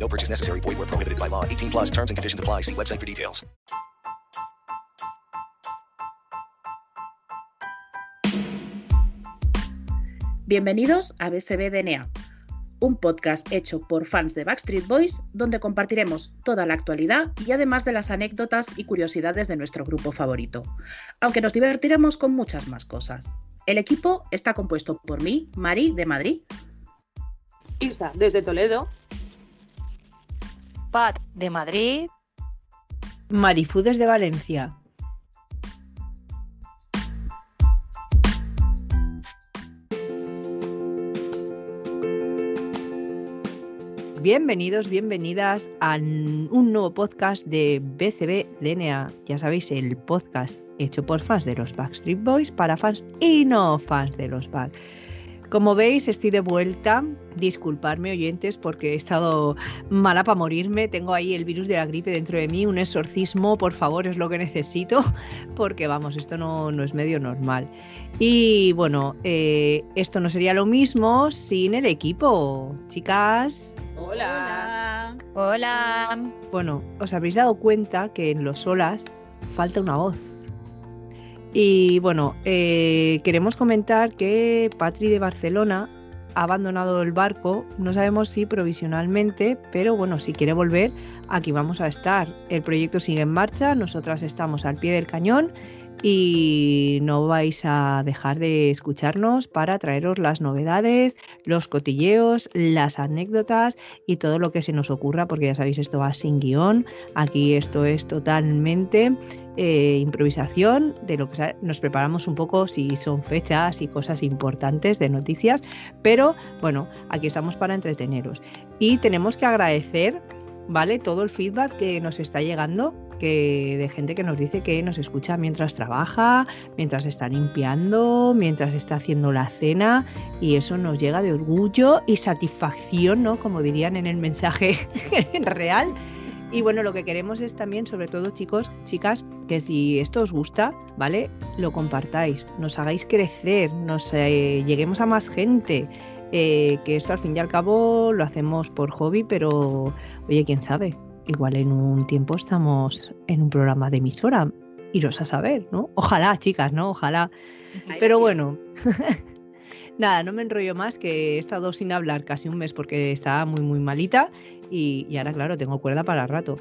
No purchase necessary. Void where prohibited by law. 18 plus terms and conditions apply. See website for details. Bienvenidos a BSB DNA, un podcast hecho por fans de Backstreet Boys donde compartiremos toda la actualidad y además de las anécdotas y curiosidades de nuestro grupo favorito, aunque nos divertiremos con muchas más cosas. El equipo está compuesto por mí, Mari de Madrid, Isa, desde Toledo. Pat de Madrid. Marifú desde Valencia. Bienvenidos, bienvenidas a un nuevo podcast de BSB DNA. Ya sabéis, el podcast hecho por fans de los Backstreet Boys para fans y no fans de los Back. Como veis, estoy de vuelta. Disculparme, oyentes, porque he estado mala para morirme. Tengo ahí el virus de la gripe dentro de mí. Un exorcismo, por favor, es lo que necesito. Porque vamos, esto no, no es medio normal. Y bueno, eh, esto no sería lo mismo sin el equipo. Chicas. Hola. Hola. Bueno, os habréis dado cuenta que en los solas falta una voz. Y bueno, eh, queremos comentar que Patri de Barcelona ha abandonado el barco, no sabemos si provisionalmente, pero bueno, si quiere volver, aquí vamos a estar. El proyecto sigue en marcha, nosotras estamos al pie del cañón y no vais a dejar de escucharnos para traeros las novedades, los cotilleos, las anécdotas y todo lo que se nos ocurra, porque ya sabéis, esto va sin guion, aquí esto es totalmente eh, improvisación, de lo que nos preparamos un poco si son fechas y cosas importantes de noticias, pero bueno, aquí estamos para entreteneros. Y tenemos que agradecer, ¿vale? Todo el feedback que nos está llegando que de gente que nos dice que nos escucha mientras trabaja, mientras está limpiando, mientras está haciendo la cena y eso nos llega de orgullo y satisfacción, ¿no? Como dirían en el mensaje real. Y bueno, lo que queremos es también, sobre todo chicos, chicas, que si esto os gusta, ¿vale? Lo compartáis, nos hagáis crecer, nos eh, lleguemos a más gente. Eh, que esto al fin y al cabo lo hacemos por hobby, pero oye, quién sabe, igual en un tiempo estamos en un programa de emisora. Iros a saber, ¿no? Ojalá, chicas, ¿no? Ojalá. Pero bueno, nada, no me enrollo más, que he estado sin hablar casi un mes porque estaba muy, muy malita y, y ahora, claro, tengo cuerda para rato.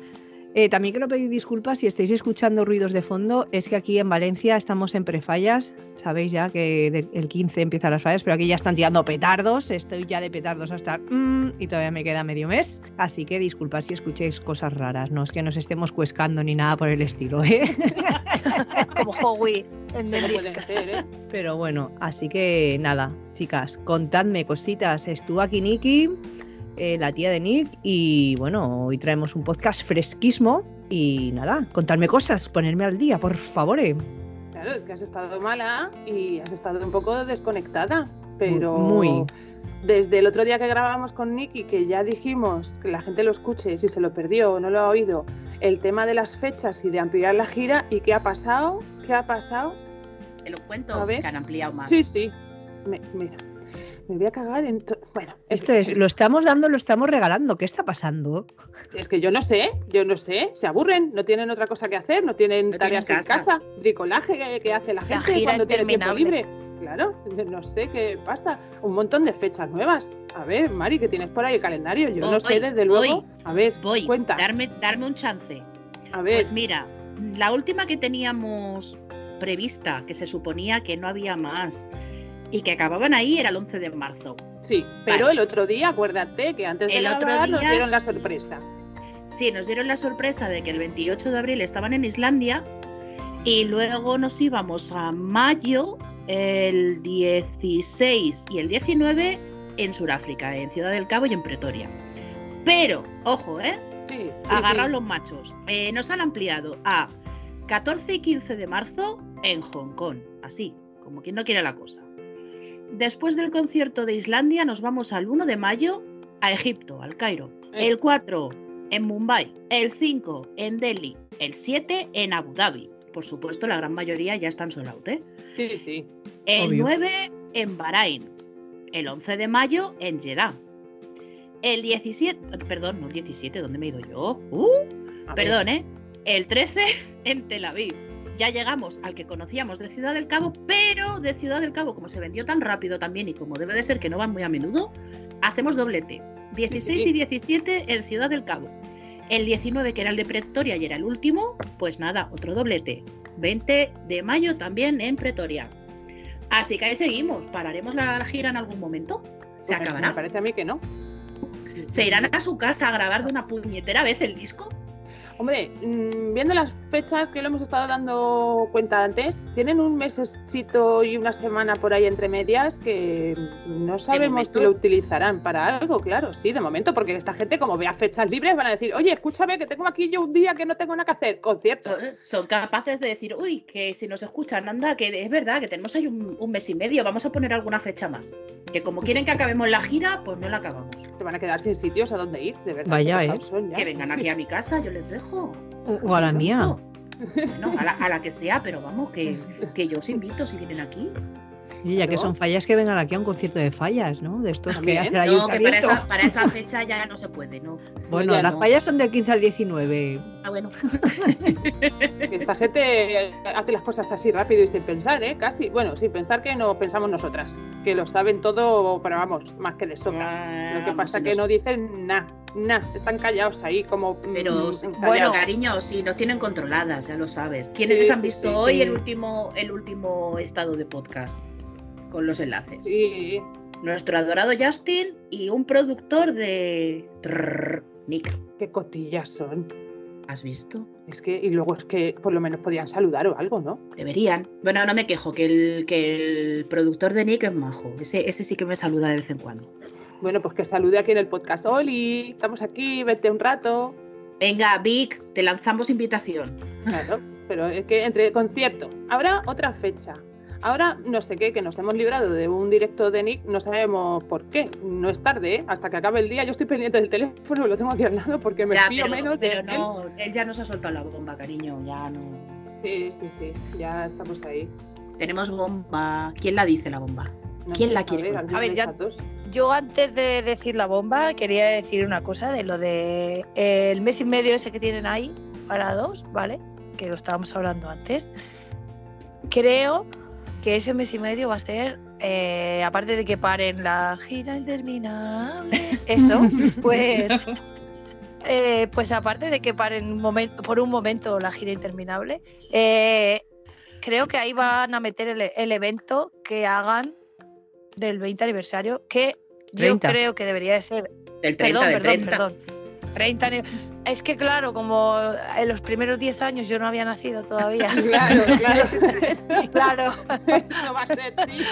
Eh, también quiero pedir disculpas si estáis escuchando ruidos de fondo. Es que aquí en Valencia estamos en prefallas. Sabéis ya que el 15 empiezan las fallas, pero aquí ya están tirando petardos. Estoy ya de petardos hasta. Mm, y todavía me queda medio mes. Así que disculpad si escuchéis cosas raras. No es que nos estemos cuescando ni nada por el estilo, ¿eh? Como Howie en el ¿eh? Pero bueno, así que nada, chicas, contadme cositas. Estuvo aquí Nikki. Eh, la tía de Nick. Y bueno, hoy traemos un podcast fresquismo. Y nada, contarme cosas, ponerme al día, por favor. Claro, es que has estado mala y has estado un poco desconectada. Pero Muy. desde el otro día que grabamos con Nicky, que ya dijimos que la gente lo escuche, si se lo perdió o no lo ha oído, el tema de las fechas y de ampliar la gira. ¿Y qué ha pasado? ¿Qué ha pasado? te lo cuento, A ver. que han ampliado más. Sí, sí. Me- mira, me voy a cagar en. Bueno, Esto es, lo estamos dando, lo estamos regalando. ¿Qué está pasando? Es que yo no sé, yo no sé, se aburren, no tienen otra cosa que hacer, no tienen No tareas tienen en casa, bricolaje que, que hace la La gente cuando tiene tiempo libre. Claro, no sé qué pasa. Un montón de fechas nuevas. A ver, Mari, que tienes por ahí el calendario. Yo no sé, desde luego. a ver, Voy, cuenta. darme, darme un chance. A ver, Pues mira, la última que teníamos prevista, que se suponía que no había más y que acababan ahí, era el 11 de marzo. sí, pero vale. el otro día, acuérdate que antes de El otro grabar nos día dieron la es- sorpresa. Sí, nos dieron la sorpresa de que el 28 de abril estaban en Islandia y luego nos íbamos a mayo, el 16 y el 19 en Sudáfrica, en Ciudad del Cabo y en Pretoria. Pero, ojo, ¿eh? Sí, sí. los machos. Eh, nos han ampliado a 14 y 15 de marzo en Hong Kong. Así, como quien no quiere la cosa. Después del concierto de Islandia nos vamos al 1 de mayo a Egipto, al Cairo. Eh. El 4 en Mumbai. El 5 en Delhi. El 7 en Abu Dhabi. Por supuesto, la gran mayoría ya están sold out, ¿eh? Sí, sí. El Obvio. 9 en Bahrein. El 11 de mayo en Jeddah. El 17, perdón, no el 17, ¿dónde me he ido yo? Uh, perdón, ¿eh? El 13 en Tel Aviv. Ya llegamos al que conocíamos de Ciudad del Cabo, pero de Ciudad del Cabo, como se vendió tan rápido también y como debe de ser que no van muy a menudo, hacemos doblete. 16 Sí. y 17 en Ciudad del Cabo. El 19, que era el de Pretoria y era el último, pues nada, otro doblete. 20 de mayo también en Pretoria. Así que ahí seguimos. ¿Pararemos la gira en algún momento? ¿Se Pues Me acabará? parece a mí que no. ¿Se irán a su casa a grabar de una puñetera vez el disco? Hombre, mm, viendo las fechas que lo hemos estado dando cuenta antes, tienen un mesecito y una semana por ahí entre medias que no sabemos si lo utilizarán para algo, claro, sí, de momento, porque esta gente como vea fechas libres van a decir, oye, escúchame que tengo aquí yo un día que no tengo nada que hacer, concierto. Son, son capaces de decir, uy, que si nos escuchan, anda, que es verdad, que tenemos ahí un, un mes y medio, vamos a poner alguna fecha más. Que como quieren que acabemos la gira, pues no la acabamos. Se van a quedar sin sitios a dónde ir, de verdad. Vaya, ¿eh? son. Que vengan aquí a mi casa, yo les dejo. O, o a la mía. Bueno, a la, a la que sea, pero vamos, que, que yo os invito si vienen aquí. Oye, ya que son fallas, que vengan aquí a un concierto de fallas, ¿no? De estos que hace el No, que para ayuntamiento. esa, para esa fecha ya no se puede, ¿no? Bueno, Ya las no. fallas son del 15 al 19. Ah, bueno. Esta gente hace las cosas así rápido y sin pensar, ¿eh? Casi. Bueno, sin pensar que no pensamos nosotras. Que lo saben todo, pero vamos, más que de sobra. Lo que pasa se que nos- no dicen nada, nada. Están callados ahí como... mm, Pero, encallados. bueno, cariño, si nos tienen controladas, ya lo sabes. ¿Quiénes Sí, han sí, visto sí, hoy sí. el último el último estado de podcast? Con los enlaces. Sí, Nuestro adorado Justin y un productor de... Trrr, Nick. qué cotillas son. ¿Has visto? Es que, y luego es que por lo menos podían saludar o algo, ¿no? Deberían. Bueno, no me quejo, que el, que el productor de Nick es majo. Ese, ese sí que me saluda de vez en cuando. Bueno, pues que salude aquí en el podcast. Oli, estamos aquí, vete un rato. Venga, Vic, te lanzamos invitación. Claro, pero es que entre concierto, habrá otra fecha. Ahora no sé qué, que nos hemos librado de un directo de Nick, no sabemos por qué. No es tarde, ¿eh? hasta que acabe el día. Yo estoy pendiente del teléfono, lo tengo aquí al lado porque me Ya, fío pero, menos. pero no, él ya nos ha soltado la bomba, cariño. Ya no. Sí, sí, sí, ya estamos ahí. Tenemos bomba. ¿Quién la dice la bomba? No ¿Quién sé, la quiere? A ver, ya- dos. Yo antes de decir la bomba quería decir una cosa de lo de eh, el mes y medio ese que tienen ahí parados, ¿vale? Que lo estábamos hablando antes. Creo que ese mes y medio va a ser, eh, aparte de que paren la gira interminable, eso, pues, eh, pues aparte de que paren un momento, por un momento la gira interminable, eh, creo que ahí van a meter el, el evento que hagan del 20 aniversario, que yo 30. creo que debería de ser Del 30, perdón, del perdón, 30. perdón. 30 ani- Es que claro, como en los primeros 10 años yo no había nacido todavía. Claro, claro. claro. no va a ser, sí.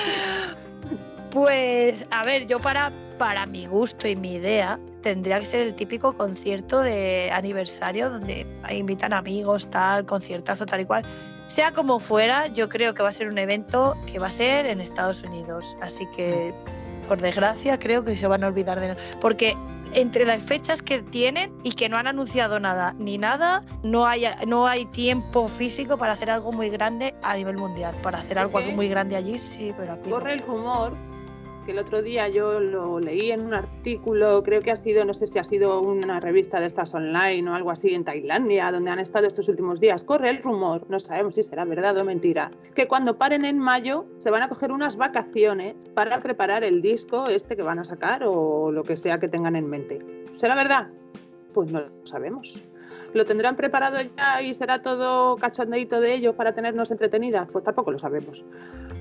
Pues, a ver, yo para, para mi gusto y mi idea tendría que ser el típico concierto de aniversario donde invitan amigos, tal, conciertazo, tal y cual. Sea como fuera, yo creo que va a ser un evento que va a ser en Estados Unidos. Así que, por desgracia, creo que se van a olvidar de... Porque entre las fechas que tienen y que no han anunciado nada ni nada, no hay, no hay tiempo físico para hacer algo muy grande a nivel mundial. Para hacer algo muy grande allí, sí, pero aquí no. Corre el rumor que el otro día yo lo leí en un artículo, creo que ha sido, no sé si ha sido una revista de estas online o algo así en Tailandia, donde han estado estos últimos días. Corre el rumor, no sabemos si será verdad o mentira, que cuando paren en mayo se van a coger unas vacaciones para preparar el disco este que van a sacar o lo que sea que tengan en mente. ¿Será verdad? Pues no lo sabemos. ¿Lo tendrán preparado ya y será todo cachondeito de ellos para tenernos entretenidas? Pues tampoco lo sabemos.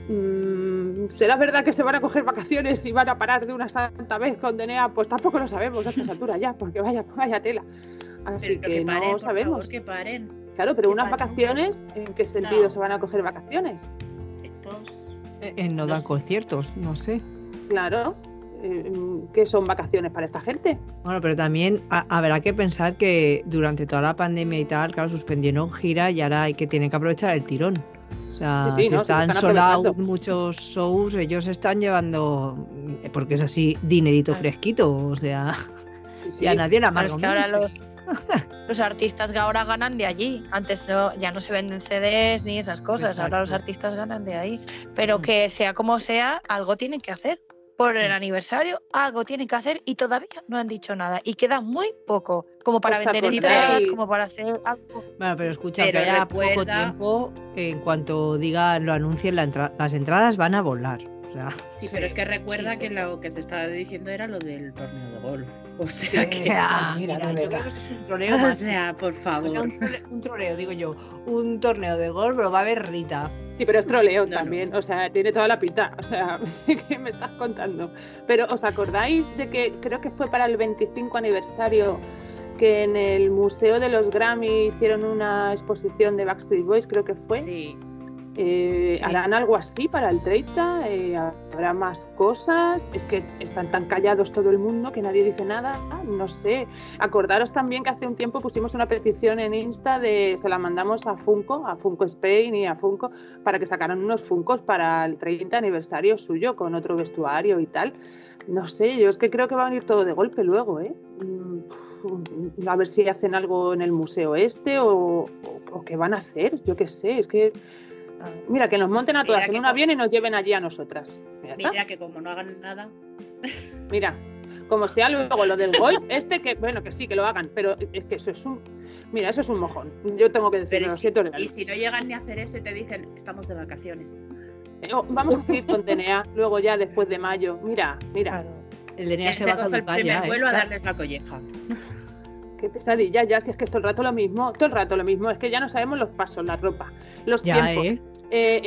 Mm, ¿Será verdad que se van a coger vacaciones y van a parar de una santa vez con DNA? Pues tampoco lo sabemos a estas alturas ya, porque vaya, vaya tela. Así Pero que, paren, no por sabemos. favor, que paren. Claro, pero que unas paren. vacaciones, ¿en qué sentido No. se van a coger vacaciones? Estos... En no No dan sé. conciertos, no sé. Claro. ¿Qué son vacaciones para esta gente? Bueno, pero también ha- habrá que pensar que durante toda la pandemia y tal, claro, suspendieron gira y ahora hay que tienen que aprovechar el tirón. O sea, Sí, sí, si no, están están sold out aprovechando. muchos shows, ellos están llevando, porque es así, dinerito fresquito, o sea, Sí, sí. y a nadie la es que ahora los, los artistas que ahora ganan de allí. Antes no, ya no se venden CDs ni esas cosas. Ahora los artistas ganan de ahí. Pero Mm. que sea como sea, algo tienen que hacer. Por el Mm. aniversario, algo tienen que hacer y todavía no han dicho nada. Y queda muy poco, como para ¿Os vender entradas, como para hacer algo. Bueno, pero escucha, Pero que haya poco recuerda- tiempo, en cuanto digan, lo anuncien, la entra- las entradas van a volar. O sea, Sí, pero es que recuerda Sí. que lo que se estaba diciendo era lo del torneo de golf. O sea o que. sea, mira, mira, yo creo que es un troleo O más. sea, por O sea, favor. un, un troleo, digo yo, un torneo de golf, pero va a haber Rita. Sí, pero es troleo No, no. también, o sea, tiene toda la pinta, o sea, ¿qué me estás contando? Pero ¿os acordáis de que creo que fue para el 25 aniversario que en el Museo de los Grammy hicieron una exposición de Backstreet Boys, creo que fue? Sí. Eh. ¿Harán algo así para el 30? Eh, ¿Habrá más cosas? Es que están tan callados todo el mundo que nadie dice nada. Ah, no sé. Acordaros también que hace un tiempo pusimos una petición en Insta de se la mandamos a Funko, a Funko Spain y a Funko para que sacaran unos Funcos para el 30 aniversario suyo con otro vestuario y tal. No sé, yo es que creo que va a venir todo de golpe luego, ¿eh? Mm, A ver si hacen algo en el museo este o, o, o qué van a hacer, yo qué sé, es que Mira, que nos monten a todas Mira en un avión y nos lleven allí a nosotras. Mira que como no hagan nada. Mira, como sea luego lo del golf, este que, bueno, que sí, que lo hagan, pero es que eso es un. Mira, eso es un mojón. Yo tengo que decirlo, si- siento. Y si no llegan ni a hacer eso y te dicen, estamos de vacaciones. Eh, oh, Vamos a seguir con DNA luego ya después de mayo. Mira, mira, Claro. El DNA se se va a el primer ya, ¿eh? vuelo a darles la colleja. Qué pesadilla, ya, si es que es todo el rato lo mismo, todo el rato lo mismo, es que ya no sabemos los pasos, la ropa, los Ya, tiempos. ¿eh? Eh,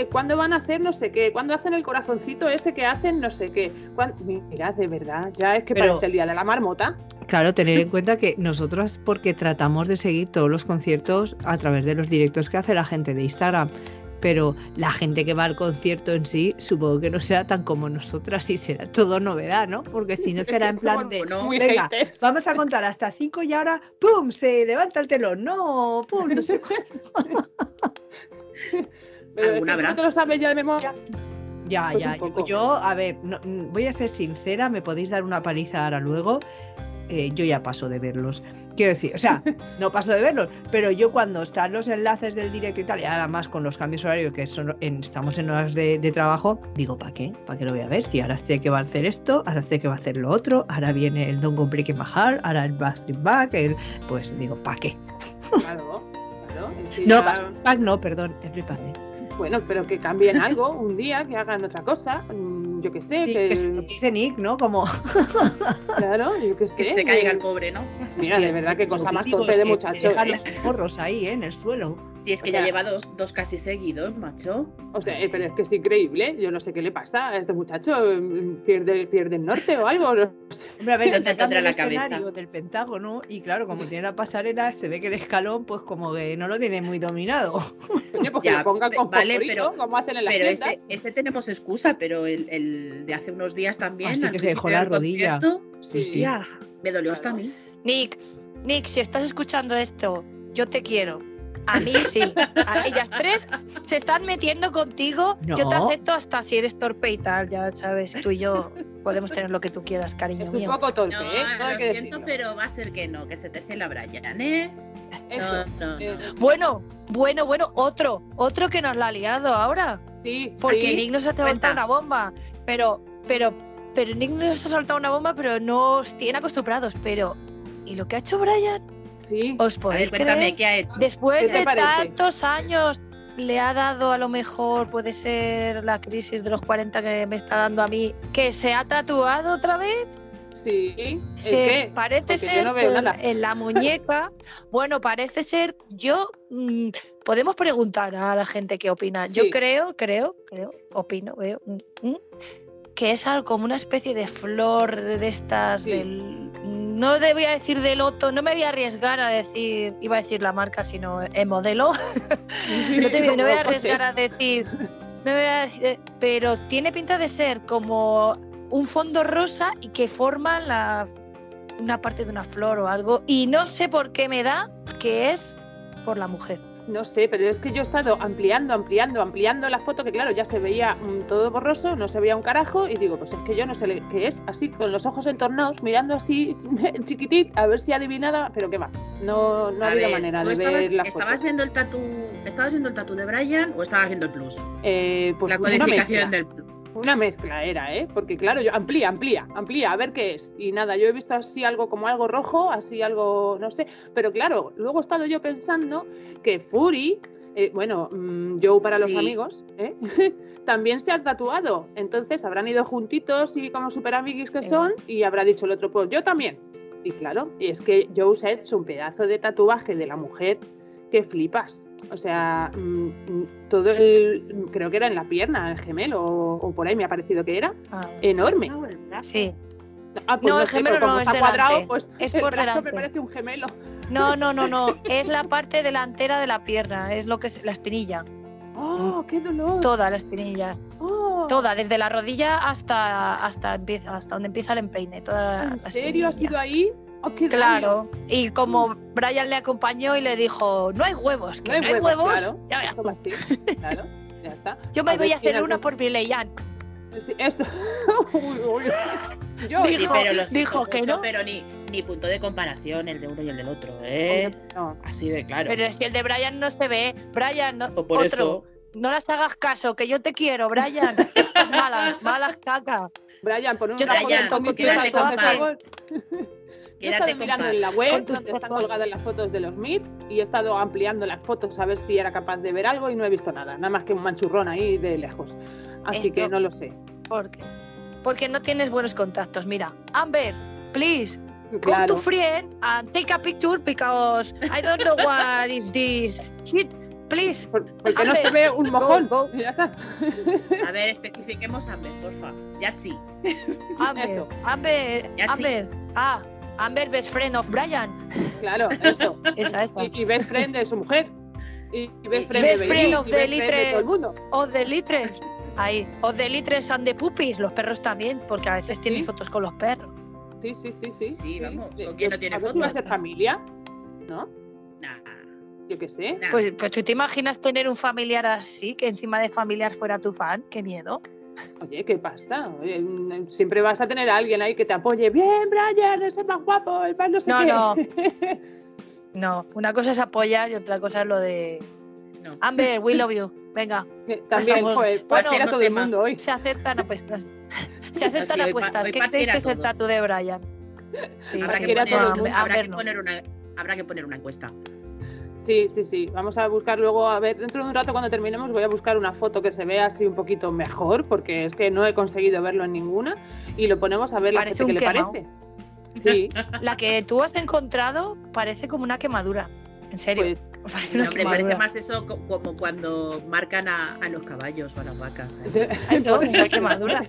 eh, ¿Cuándo van a hacer no sé qué? ¿Cuándo hacen el corazoncito ese que hacen no sé qué? ¿Cuán- Mira, de verdad, ya es que Pero- parece el día de la marmota. Claro, tener en cuenta que nosotros, porque tratamos de seguir todos los conciertos a través de los directos que hace la gente de Instagram, pero la gente que va al concierto en sí, supongo que no será tan como nosotras y será todo novedad, ¿no? Porque si no será en plan de, no, muy venga, haters. vamos a contar hasta cinco y ahora, ¡pum! Se levanta el telón, no, ¡pum! No sé cuánto. Pero Alguna habrá. te lo sabes ya de memoria. Ya, Pues ya. Yo, a ver, no- mm, voy a ser sincera, me podéis dar una paliza ahora luego. Eh, yo ya paso de verlos. Quiero decir, o sea, no paso de verlos, pero yo cuando están los enlaces del directo y tal, y ahora más con los cambios horarios que son en- estamos en horas de, de trabajo, digo, ¿para qué? ¿Para qué lo voy a ver? Si ahora sé que va a hacer esto, ahora sé que va a hacer lo otro, ahora viene el Don't Go Break My Heart, ahora el Backstreet Back, el... pues digo, ¿para qué? Claro, claro. No, Backstreet Back no, perdón, Everybody. Bueno, pero que cambien algo un día, que hagan otra cosa. mm, Yo qué sé, Sí, que, que se lo dice Nick, ¿no? Como claro, yo qué sé. Que se caiga el pobre, ¿no? Mira, de verdad, qué cosa más torpe de que muchacho. Dejar los morros ahí, ¿eh? en el suelo. Si es que O ya sea- lleva dos, dos casi seguidos, macho. O sea, eh, pero es que es increíble. Yo no sé qué le pasa a este muchacho. mm, ¿Pierde, pierde el norte o algo? No sé. Hombre, a ver, No se encuentra en el la cabeza. escenario del Pentágono y claro, como tiene la pasarela, se ve que el escalón, pues como que no lo tiene muy dominado. Pues que Ya, pongan con vale, pero- como hacen en las Pero ese, ese tenemos excusa, pero el, el de hace unos días también. Así que se dejó la rodilla. Sí, sí. ya, me dolió hasta a mí. Nick, Nick, si estás escuchando esto, yo te quiero. A mí sí. A ellas tres se están metiendo contigo. Yo te acepto hasta si eres torpe y tal. Ya sabes, tú y yo podemos tener lo que tú quieras, cariño Es un mío. poco torpe, No, ¿eh? No lo siento, decirlo. pero va a ser que no, que se te la Brian, ¿eh? Eso. No, no, no. Bueno, bueno, bueno, otro, otro que nos la ha liado ahora. sí, Porque sí. Nick nos ha soltado una bomba. Pero, pero, pero Nick nos ha soltado una bomba, pero no os tiene acostumbrados. Pero, ¿y lo que ha hecho Brian? Sí. ¿Os ver, podéis cuéntame, creer? ¿qué ha hecho? Después ¿Qué te de parece? tantos años, le ha dado a lo mejor, puede ser la crisis de los 40 que me está dando a mí, que se ha tatuado otra vez. Sí. ¿El Se qué? parece Porque ser no en la muñeca. bueno, parece ser. Yo. mm, podemos preguntar a la gente qué opina. Yo creo, creo, creo, opino, veo. mm, mm, que es algo como una especie de flor de estas Sí. del. No te voy a decir de loto, no me voy a arriesgar a decir, iba a decir la marca, sino el modelo. No, te voy, a arriesgar a decir, no voy a decir- eh, pero tiene pinta de ser como un fondo rosa y que forma la una parte de una flor o algo. Y no sé por qué me da que es por la mujer. No sé, pero es que yo he estado ampliando, ampliando, ampliando la foto, que claro, ya se veía mm, todo borroso, no se veía un carajo, y digo, pues es que yo no sé qué es, así, con los ojos entornados, mirando así, chiquitit, a ver si adivinada, pero qué va, no, no ha A habido ver, manera ¿tú de estabas, ver la foto. ¿Estabas viendo el tatu, estabas viendo el tatu de Brian o estabas viendo el plus? Eh, pues la codificación del plus. Una mezcla era, ¿eh? Porque claro, yo amplía, amplía, amplía, a ver qué es. Y nada, yo he visto así algo como algo rojo, así algo, no sé. Pero claro, luego he estado yo pensando que Fury, eh, bueno, mm, Joe para los amigos, ¿eh? también se ha tatuado. Entonces habrán ido juntitos y como super amiguis que Sí. son, y habrá dicho el otro, pues yo también. Y claro, y es que Joe se ha hecho un pedazo de tatuaje de la mujer que flipas. O sea, mm, mm, todo el. Creo que era en la pierna, el gemelo, o, o por ahí me ha parecido que era. Enorme. Sí. Ah, pues No, el gemelo no, es cuadrado, delante. pues Es el por brazo delante. me parece un gemelo. No, no, no, no. Es la parte delantera de la pierna. Es lo que es la espinilla. ¡Oh, qué dolor! Toda la espinilla. Oh, Toda, desde la rodilla hasta hasta empieza, hasta donde empieza el empeine. Toda ¿En la serio ha espinilla. sido ahí? Oh. Claro. Y como Brian le acompañó y le dijo, no hay huevos, que no hay, huevos, claro. ya verás tú. así, claro. Ya está. Yo me A voy a hacer una por Bileyan. Sí, eso. Uy, uy. Yo, Dijo- Sí, pero lo dijo siento que mucho, no. Pero ni, ni punto de comparación el de uno y el del otro, ¿eh? no. Así de claro. Pero si el de Brian no se ve, Brian, no, O por otro, eso, no las hagas caso, que yo te quiero, Brian. Estas malas, malas caca. Brian, pon un Yo te apunto con tu tatuaje. Yo he estado con mirando paz. en la web donde están colgadas las fotos de los Meet y he estado ampliando las fotos a ver si era capaz de ver algo y no he visto nada, nada más que un manchurrón ahí de lejos. Así Esto- que no lo sé. ¿Por qué? Porque no tienes buenos contactos. Mira, Amber, please, go Claro. to friend and take a picture because I don't know what is this shit. Please. Por- Porque no Amber, se ve un mojón. go. Ya está. a ver, especifiquemos Amber, porfa. Yatsi. Amber, Eso. Amber. Amber. Ah, Amber, best friend of Brian. Claro, eso. Esa, esa. Y, y best friend de su mujer. Y, best friend Best de friend of y the best friend de litre- todo el mundo. O de litres. Ahí. O de litres and the puppies. Los perros también, porque a veces tienen Sí. fotos con los perros. Sí, sí, sí, sí. Sí, vamos, ¿con quién no tiene a ver si va a fotos? ser familia, ¿no? Nah, Yo qué sé. nah. Pues, pues tú te imaginas tener un familiar así, que encima de familiar fuera tu fan. Qué miedo. Oye, ¿qué pasa? Oye, mm, siempre vas a tener a alguien ahí que te apoye. Bien, Brian, es el más guapo, el más no sé No, qué. No, una cosa es apoyar y otra cosa es lo de. no. Amber, we love you. Venga, También, pues, bueno, era todo el mundo hoy. se aceptan apuestas. Se aceptan Sí, hoy apuestas. hoy ¿Qué pa' creéis tirar que es el tatu de Brian? Sí, habrá, sí, que era poner, todo el Amber- mundo. habrá Amber que no. poner una, habrá que poner una encuesta. Sí, sí, sí. Vamos a buscar luego, a ver, dentro de un rato cuando terminemos voy a buscar una foto que se vea así un poquito mejor, porque es que no he conseguido verlo en ninguna, y lo ponemos a ver la gente que le parece. Sí, La que tú has encontrado parece como una quemadura. En serio. pues No, hombre, parece más eso co- como cuando marcan a, a los caballos o a las vacas. ¿eh? Eso, una quemadura.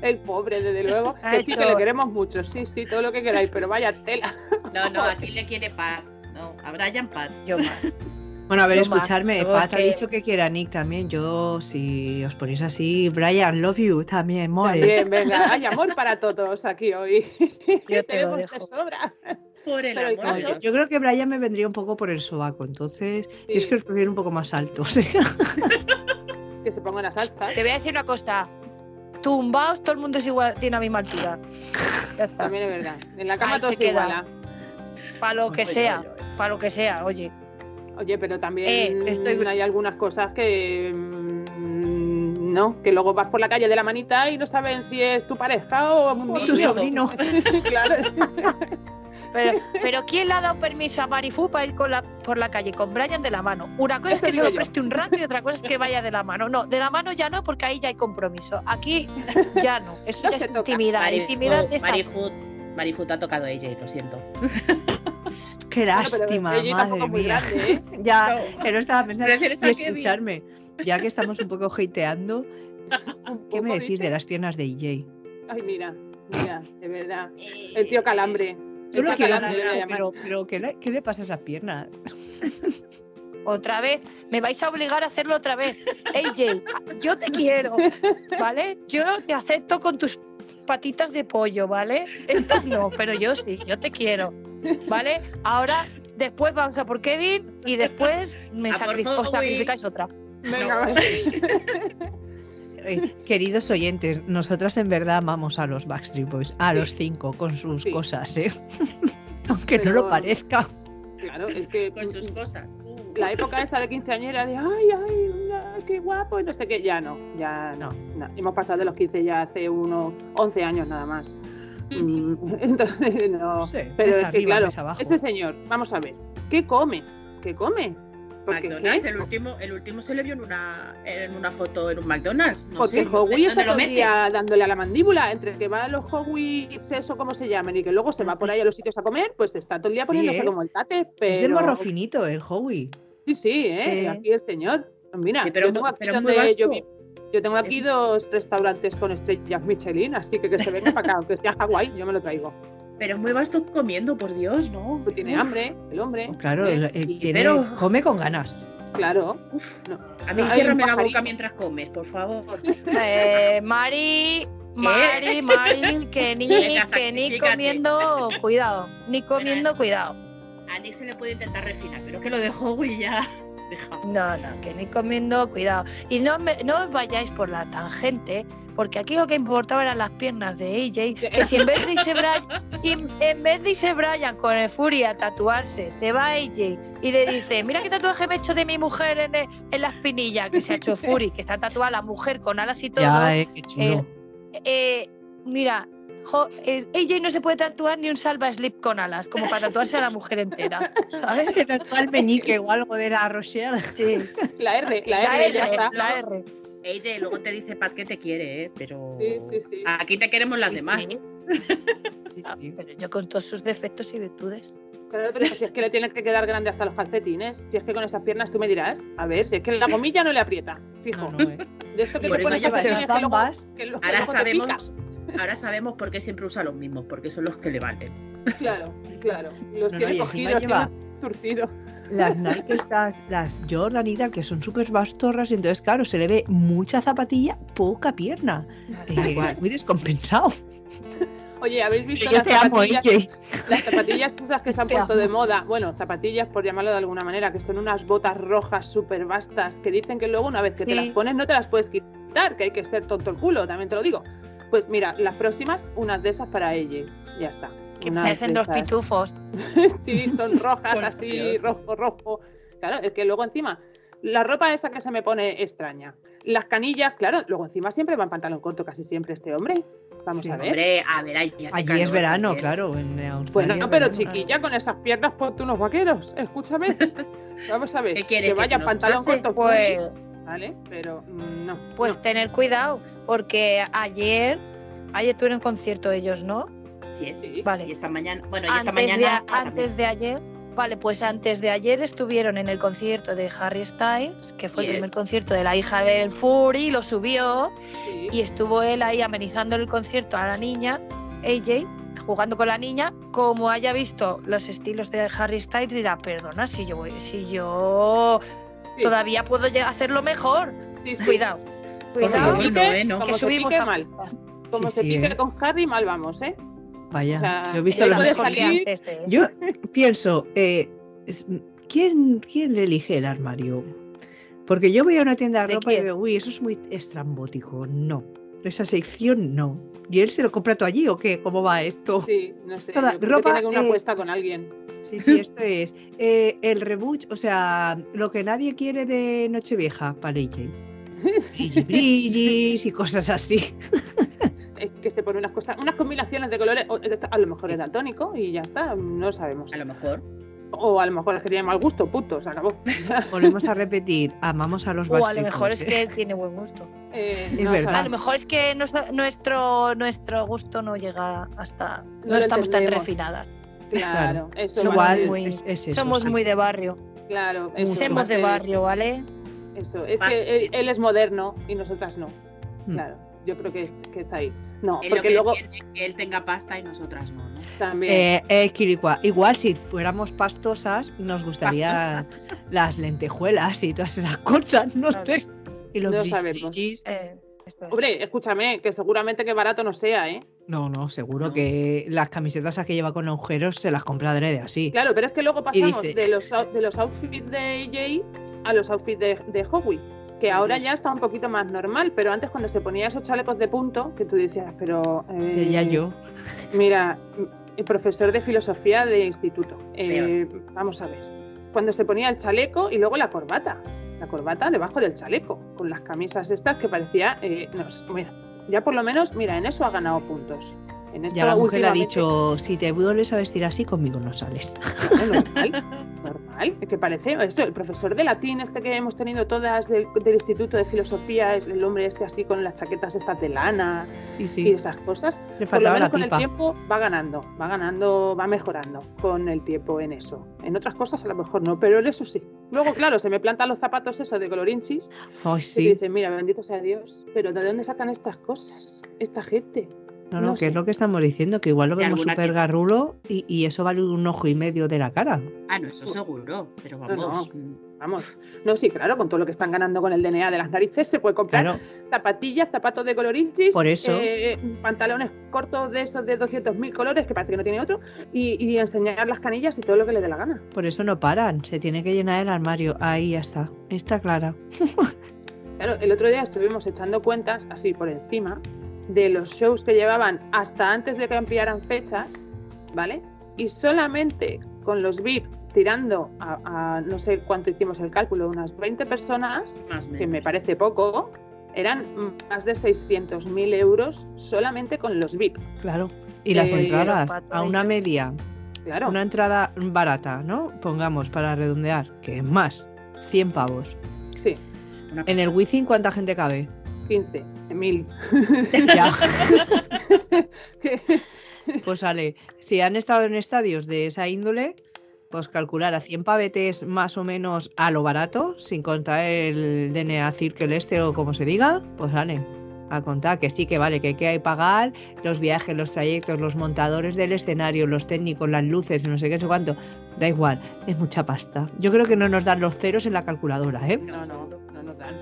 el pobre, desde luego. Que sí, que le queremos mucho, sí, sí, todo lo que queráis, pero vaya tela. No, no, aquí le quiere paz. No, a Brian paz. Yo más. Bueno, a ver, Yo más, escuchharme. yo Pat ha que- dicho que quiere a Nick también. Yo, si os ponéis así, Brian, love you también, more. También, venga, hay amor para todos aquí hoy. Yo te lo dejo. de sobra. Por el Pero amor yo, creo que Brian me vendría un poco por el sobaco, entonces Sí. es que os prefiero un poco más altos. Que se pongan a salsa. Te voy a decir una cosa. Tumbaos, todo el mundo es igual, tiene la misma altura. Ya está. También es verdad. En la cama Ahí todo se se queda. iguala. Para lo que sea. Para lo que sea, oye. Oye, pero también Eh, estoy- hay algunas cosas que mm, no, que luego vas por la calle de la manita y no saben si es tu pareja o un O tu niño. sobrino. claro. Pero, pero ¿quién le ha dado permiso a Marifú para ir con la, por la calle con Brian de la mano? Una cosa es que se lo preste un rato y otra cosa es que vaya de la mano. No, de la mano ya no, porque ahí ya hay compromiso. Aquí ya no. Eso No ya es toca. intimidad. Marifu- intimidad de esta- Marifu- Marifu te ha tocado ella, lo siento. Qué Bueno, pero lástima, tampoco madre mía. grande, ¿eh? Ya, No. que no estaba pensando. Kevin. escucharme, ya que estamos un poco hateando, ¿qué me poco, decís dice. de las piernas de EJ? Ay, mira, mira, de verdad. El tío Calambre. Yo lo quiero Calambre, pero, pero ¿qué, le, qué le pasa a esa pierna? Otra vez. Me vais a obligar a hacerlo otra vez. AJ, yo te quiero. ¿Vale? Yo te acepto con tus patitas de pollo, ¿vale? Estas no, pero yo sí, yo te quiero, ¿vale? Ahora, después vamos a por Kevin y después me A por sacri- os sacrificáis otra. Venga, vale. Queridos oyentes, nosotras en verdad amamos a los Backstreet Boys, a Sí. los cinco, con sus Sí. cosas, ¿eh? Aunque no lo parezca. Claro, es que Con sus cosas. La época esta de quinceañera de ay, ay, mira, qué guapo y no sé qué, ya no, ya no, no. Hemos pasado de los 15 ya hace unos 11 años nada más. Mm, Entonces, no. Sé, Pero es que, arriba, claro, mes abajo. ese señor, vamos a ver, ¿qué come? ¿Qué come? Porque, McDonald's, ¿qué? el último, el último se le vio en una, en una foto en un McDonald's. No Porque ¿dónde está todo día dándole a la mandíbula, entre que va a los Howies, eso como se llaman, y que luego se va por ahí a los sitios a comer, pues está todo el día Sí, poniéndose ¿eh? como el tate, pero... Es del morro finito, el Howie. Sí, sí, ¿eh? Sí. Aquí el señor. Mira, Sí, pero yo tengo aquí pero muy donde vasto. yo vi- yo tengo aquí dos restaurantes con estrellas Michelin, así que que se venga para acá, aunque sea Hawái, yo me lo traigo. Pero es muy vasto comiendo, por Dios, ¿no? Pues tiene Uf, hambre, el hombre. Claro, ¿eh? el- el- sí, tiene- pero- come con ganas. Claro. Uf. No. A mí ciérrame la boca mientras comes, por favor. Eh, Mari, Mari, Mari, que ni, que ni comiendo, cuidado, ni comiendo, cuidado. A Nick se le puede intentar refinar, pero es que lo de Howie ya. Deja. No, no, que ni comiendo, cuidado. Y no, me- no os vayáis por la tangente, porque aquí lo que importaba eran las piernas de AJ, que si en vez de irse Brian, en vez de irse Brian con el Fury a tatuarse, se va AJ y le dice, mira qué tatuaje me he hecho de mi mujer en, el- en la espinilla, que se ha hecho Fury, que está tatuada la mujer con alas y todo. Ya, eh, qué chulo. Eh, mira, jo- eh, AJ no se puede tatuar ni un salva slip con alas, como para tatuarse a la mujer entera, ¿sabes? Se tatúa el meñique o algo de la Rochelle. Sí. La R, la R, La ya R, está. la R. AJ, luego te dice Pat que te quiere, ¿eh? Pero. Sí, sí, sí. Aquí te queremos las Sí, demás. sí. Ah, pero yo con todos sus defectos y virtudes. Claro, pero si es que le tiene que quedar grande hasta los calcetines, si es que con esas piernas tú me dirás, a ver, si es que la gomilla no le aprieta, fijo. No, no, eh. De esto que Por te eso pones lleva esas que luego- que luego- que Ahora te pica. Ahora sabemos por qué siempre usa los mismos, porque son los que le valen. Claro, claro. Los No, no, tiene cogidos, lleva-. Las Nike estas, las Jordan y tal, que son súper bastorras, y entonces, claro, se le ve mucha zapatilla, poca pierna. Eh, muy descompensado. Oye, ¿habéis visto yo las te zapatillas? Las zapatillas esas que se han Te puesto amo. de moda, bueno, zapatillas por llamarlo de alguna manera, que son unas botas rojas súper vastas, que dicen que luego una vez que te las pones no te las puedes quitar, que hay que ser tonto el culo, también te lo digo. Pues mira, las próximas, unas de esas para ella, ya está. Que parecen dos pitufos. sí, son rojas así, Dios. rojo, rojo. Claro, es que luego encima, la ropa esa que se me pone extraña. Las canillas, claro, luego encima siempre va en pantalón corto, casi siempre este hombre. Vamos Sí. a ver. Hombre, a ver, allí, hace Allí calor es verano, también. claro. En Australia Bueno, no, pero verano. chiquilla, con esas piernas ponte unos vaqueros. Escúchame. Vamos a ver. ¿Qué quieres, Que que vaya pantalón corto, Pues, ¿vale? Pero mm, no. pues no. tener cuidado, porque ayer, ayer tuvieron concierto ellos, ¿no? Sí. Sí. Vale. Y esta mañana. Bueno, y esta Antes, mañana. de, antes de ayer, vale, pues antes de ayer estuvieron en el concierto de Harry Styles, que fue Yes. el primer concierto de la hija del Fury, lo subió Sí. y estuvo él ahí amenizando el concierto a la niña, AJ, jugando con la niña, como haya visto los estilos de Harry Styles, dirá, perdona, si yo voy, si yo Sí. todavía puedo hacerlo mejor. Sí, sí. Cuidado, cuidado, favor, no, eh, no. Como que se subimos pique a mal. Como Sí, se sí, pique ¿eh? con Harry, mal vamos, ¿eh? Vaya, o sea, yo he visto las mejor que salir- antes de- Yo pienso, eh, ¿quién, ¿quién le elige el armario? Porque yo voy a una tienda de ¿De ropa y digo, uy, eso es muy estrambótico. No, esa sección no. ¿Y él se lo compra todo allí o qué? ¿Cómo va esto? Sí, no sé. Toda ropa, que tiene una eh, apuesta con alguien. Sí, esto es eh, el reboot, o sea, lo que nadie quiere de Nochevieja para ella. Y cosas así. Es que se pone unas cosas, unas combinaciones de colores. A lo mejor es daltónico y ya está, no sabemos. A lo mejor. O a lo mejor es que tiene mal gusto, punto, se acabó. Volvemos a repetir, amamos a los O a lo mejor es que tiene buen gusto. Eh, Es no verdad. A lo mejor es que nuestro, nuestro, gusto no llega hasta. No, lo estamos tan entendemos. refinadas. Claro, eso Somos muy- es, es eso, Somos muy de barrio. Claro, eso Somos de barrio, ¿vale? Eso, es Más- que él, él es moderno y nosotras no. Mm. Claro, yo creo que, es- que está ahí. No, Es lo porque que luego que él tenga pasta y nosotras no, ¿no? también. Eh, eh, Kirikua, igual si fuéramos pastosas nos gustarían las lentejuelas y todas esas cosas, no Claro. sé. Y los No sabemos. Eh. Hombre, escúchame, que seguramente que barato no sea, ¿eh? No, no, seguro que las camisetas a que lleva con agujeros se las compra adrede así. Claro, pero es que luego pasamos dice- de, los, de los outfits de AJ a los outfits de, de Howie, que ahora ya está un poquito más normal, pero antes cuando se ponía esos chalecos de punto, que tú decías, pero... eh, ya yo. Mira, el profesor de filosofía de instituto. eh, vamos a ver. Cuando se ponía el chaleco y luego la corbata. La corbata debajo del chaleco, con las camisas estas que parecía. eh, no, mira, ya por lo menos, mira, en eso ha ganado puntos. En esto Ya la mujer le ha dicho, si te vuelves a vestir así, conmigo no sales. Claro, normal, normal. Es que parece esto, el profesor de latín, este que hemos tenido todas del, del Instituto de Filosofía, es el hombre este así con las chaquetas estas de lana Sí, y esas cosas. Le Por lo menos con el tiempo va ganando, va ganando, va mejorando con el tiempo en eso. En otras cosas a lo mejor no, pero en eso sí. Luego, claro, se me plantan los zapatos esos de colorinchis Ay, y dicen, mira, bendito sea Dios, pero ¿de dónde sacan estas cosas? Esta gente. No, no, no que sé. es lo que estamos diciendo, que igual lo vemos súper garrulo y, y eso vale un ojo y medio de la cara. Ah, no, eso seguro, pero No, vamos. Vamos, no, sí, claro, con todo lo que están ganando con el DNA de las narices se puede comprar Claro, zapatillas, zapatos de colorinchis, Por eso. eh, pantalones cortos de esos de 200.000 colores, que parece que no tiene otro, y, y enseñar las canillas y todo lo que le dé la gana. por eso no paran. Se tiene que llenar el armario. Ahí ya está. Está clara. Claro, el otro día estuvimos echando cuentas, así por encima, de los shows que llevaban hasta antes de que ampliaran fechas, ¿vale? Y solamente con los VIP tirando a, a no sé cuánto hicimos el cálculo, unas 20 personas, Más que me parece poco, eran más de 600.000 euros solamente con los VIP. Claro. Y las Eh, entradas a una media, Claro, una entrada barata, ¿no? Pongamos para redondear, que es más, 100 pavos. sí, En el Wizzing, ¿cuánta gente cabe? 15, 1000. Ya. Pues sale, si han estado en estadios de esa índole, pues calcular a 100 pavetes más o menos a lo barato, sin contar el DNA Circle este o como se diga, pues sale. A contar que sí que vale, que hay que pagar los viajes, los trayectos, los montadores del escenario, los técnicos, las luces, no sé qué, sé cuánto. Da igual, es mucha pasta. Yo creo que no nos dan los ceros en la calculadora, ¿eh? No, no, no nos dan,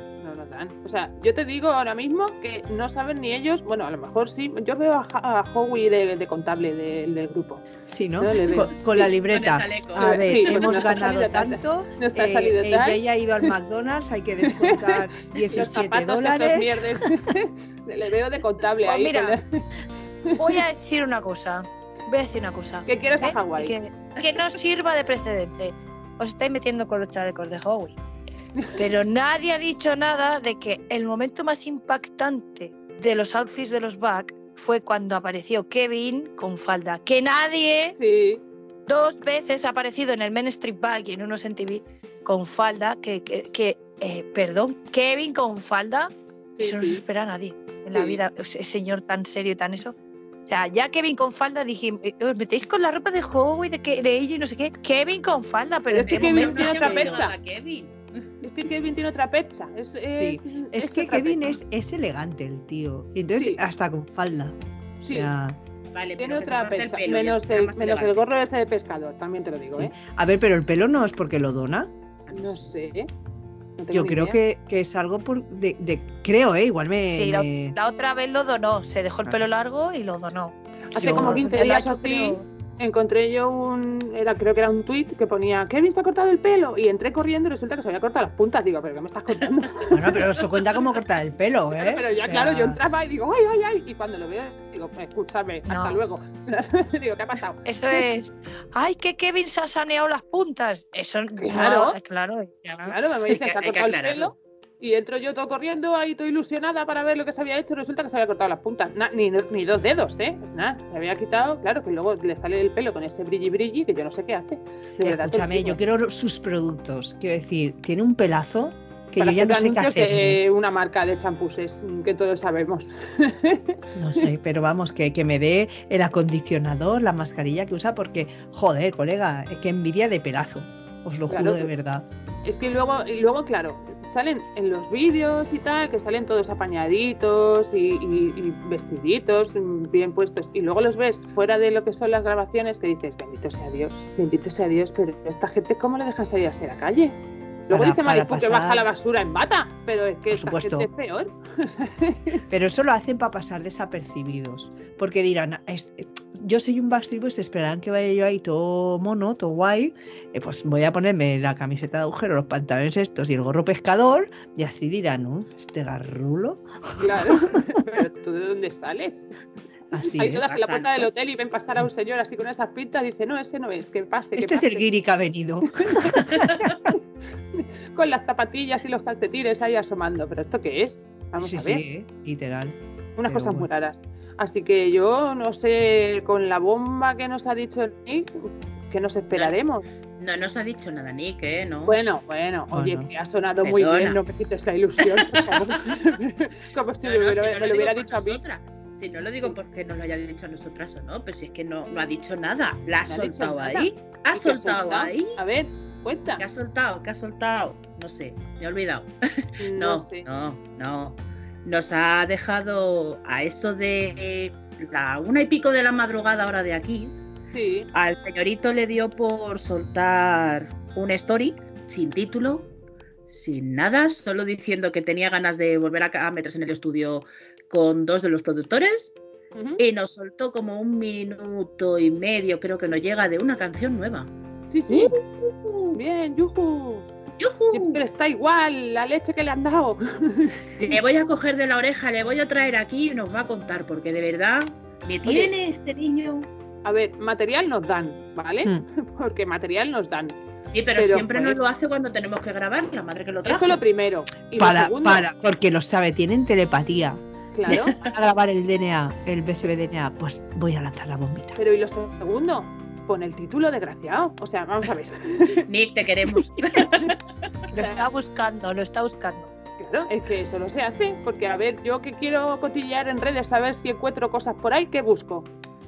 no dan. O sea, yo te digo ahora mismo que no saben ni ellos, bueno, a lo mejor sí, yo veo a, a Howie de, de contable de- del grupo. Sí, ¿no? Con, con la Sí, libreta. con. A ver, Sí, pues hemos ganado tanto. Ha eh, salido ella tal. ya ha ido al McDonald's, hay que descontar Los 17 zapatos dólares. esos. Le veo de contable Pues ahí. mira. con Voy a decir una cosa. Voy a decir una cosa. la- ¿Qué quieres a ¿eh? Hawái? Y Que, que no sirva de precedente. Os estáis metiendo con los chalecos de Howie. Pero nadie ha dicho nada de que el momento más impactante de los outfits de los Back fue cuando apareció Kevin con falda. Que nadie Sí, dos veces ha aparecido en el Men Street Bag y en unos en TV con falda. Que, que, que, eh, perdón, Kevin con falda. sí, Eso no se espera a nadie en la vida. Ese señor tan serio y tan eso. O sea, ya Kevin con falda dije, eh, os metéis con la ropa de Howie, de, que, de ella y no sé qué. Kevin con falda, pero, Pero es que Kevin tiene otra Kevin. Es que Kevin tiene otra pecha. Es, es, Sí, Es que Kevin es, es elegante el tío. Y entonces Sí. hasta con falda. O Sí. sea, Vale, Tiene otra pelo menos el, menos el gorro ese de pescador, también te lo digo, Sí. ¿eh? a ver, pero el pelo no es porque lo dona. No sé. no tengo Yo creo que, que es algo por de, de- creo, eh, igual me, Sí, la, me- la otra vez lo donó. Se dejó el pelo largo y lo donó. Hace yo- como 15 Lo ha días así, creo- encontré yo un. Era, creo que era un tweet que ponía: Kevin se ha cortado el pelo. Y entré corriendo y resulta que se había cortado las puntas. Digo, ¿pero qué me estás contando? Bueno, pero eso cuenta como cortar el pelo, ¿eh? Pero ya, O sea, claro, yo entraba y digo, ¡ay, ay, ay! Y cuando lo veo, digo, escúchame, hasta luego. digo, ¿qué ha pasado? Eso es. ¡Ay, que Kevin se ha saneado las puntas! Eso Claro. no, claro. ya. Claro, me que- se ha cortado el pelo. Y entro yo todo corriendo, ahí todo ilusionada para ver lo que se había hecho. Resulta que se había cortado las puntas. Na- ni, ni dos dedos, ¿eh? Nada, se había quitado. Claro, que luego le sale el pelo con ese brilli brilli que yo no sé qué hace. De verdad. Escúchame, yo quiero sus productos. Quiero decir, tiene un pelazo que Para yo ya no sé qué hacer. que una marca de champuses mm, que todos sabemos. No sé, pero vamos, que, que me dé el acondicionador, la mascarilla que usa, porque, joder, colega, que envidia de pelazo. Os lo Claro. juro de verdad. Es que luego, y luego, claro, salen en los vídeos y tal, que salen todos apañaditos y, y- y vestiditos bien puestos. Y luego los ves fuera de lo que son las grabaciones que dices, bendito sea Dios, bendito sea Dios, pero esta gente, ¿cómo le dejan salir así a la calle? Luego dice para Marifu que baja la basura en bata, pero es que Por esta supuesto. gente es peor. Pero eso lo hacen para pasar desapercibidos. Porque dirán, "Es- yo soy un Backstreet Boys, esperarán que vaya yo ahí todo mono, todo guay. eh, pues voy a ponerme la camiseta de agujero, los pantalones estos y el gorro pescador. Y así dirán, ¿no? Este garrulo. Claro. pero tú de dónde sales? Así Ahí es. todas en la puerta del hotel y ven pasar a un señor así con esas pintas, dice, no, ese no es, que pase, que Este es el pase". guiri que ha venido. Con las zapatillas y los calcetines ahí asomando. ¿Pero esto qué es? Vamos sí, a ver. sí, eh, literal. Unas cosas muy bueno. raras. Así que yo no sé, con la bomba que nos ha dicho Nick, que nos esperaremos. No nos ha dicho nada, Nick, ¿eh? No. Bueno, bueno, oye, Bueno. que ha sonado muy Perdona. bien, no me quites la ilusión. Como si No, me, no, hubiera- si no me lo hubiera dicho a mí. nosotras. Si no lo digo porque nos lo haya dicho a nosotras o no, pero si es que no, no ha dicho nada. La ha No ha soltado ahí. ¿Y Ha qué soltado ahí. A ver, cuenta. ¿Qué ha soltado? ¿Qué ha soltado? No sé, me he olvidado. No, No, sé. no, no. Nos ha dejado a eso de la una y pico de la madrugada hora de aquí. Sí, Al señorito le dio por soltar una story sin título, sin nada, solo diciendo que tenía ganas de volver a, meterse en el estudio con dos de los productores y nos soltó como un minuto y medio, creo que no llega, de una canción nueva. Sí, sí. ¡Uh! Bien, yuju. ¡Yujú! Siempre está igual, la leche que le han dado. Le voy a coger de la oreja, le voy a traer aquí y nos va a contar, porque de verdad me tiene este niño. A ver, material nos dan, ¿vale? Hmm. Porque material nos dan. Sí, pero, Pero, siempre joder. nos lo hace cuando tenemos que grabar, la madre que lo trajo. Eso lo primero. Y Para, lo segundo, para, porque lo sabe, tienen telepatía. claro. Van a grabar el DNA, el BCB DNA, pues voy a lanzar la bombita. Pero ¿y lo segundo? Pon el título, desgraciado. O sea, vamos a ver. Nick, te queremos. Lo está buscando, lo está buscando. Claro, es que eso no se hace. Porque, a ver, yo que quiero cotillear en redes a ver si encuentro cosas por ahí, ¿qué busco?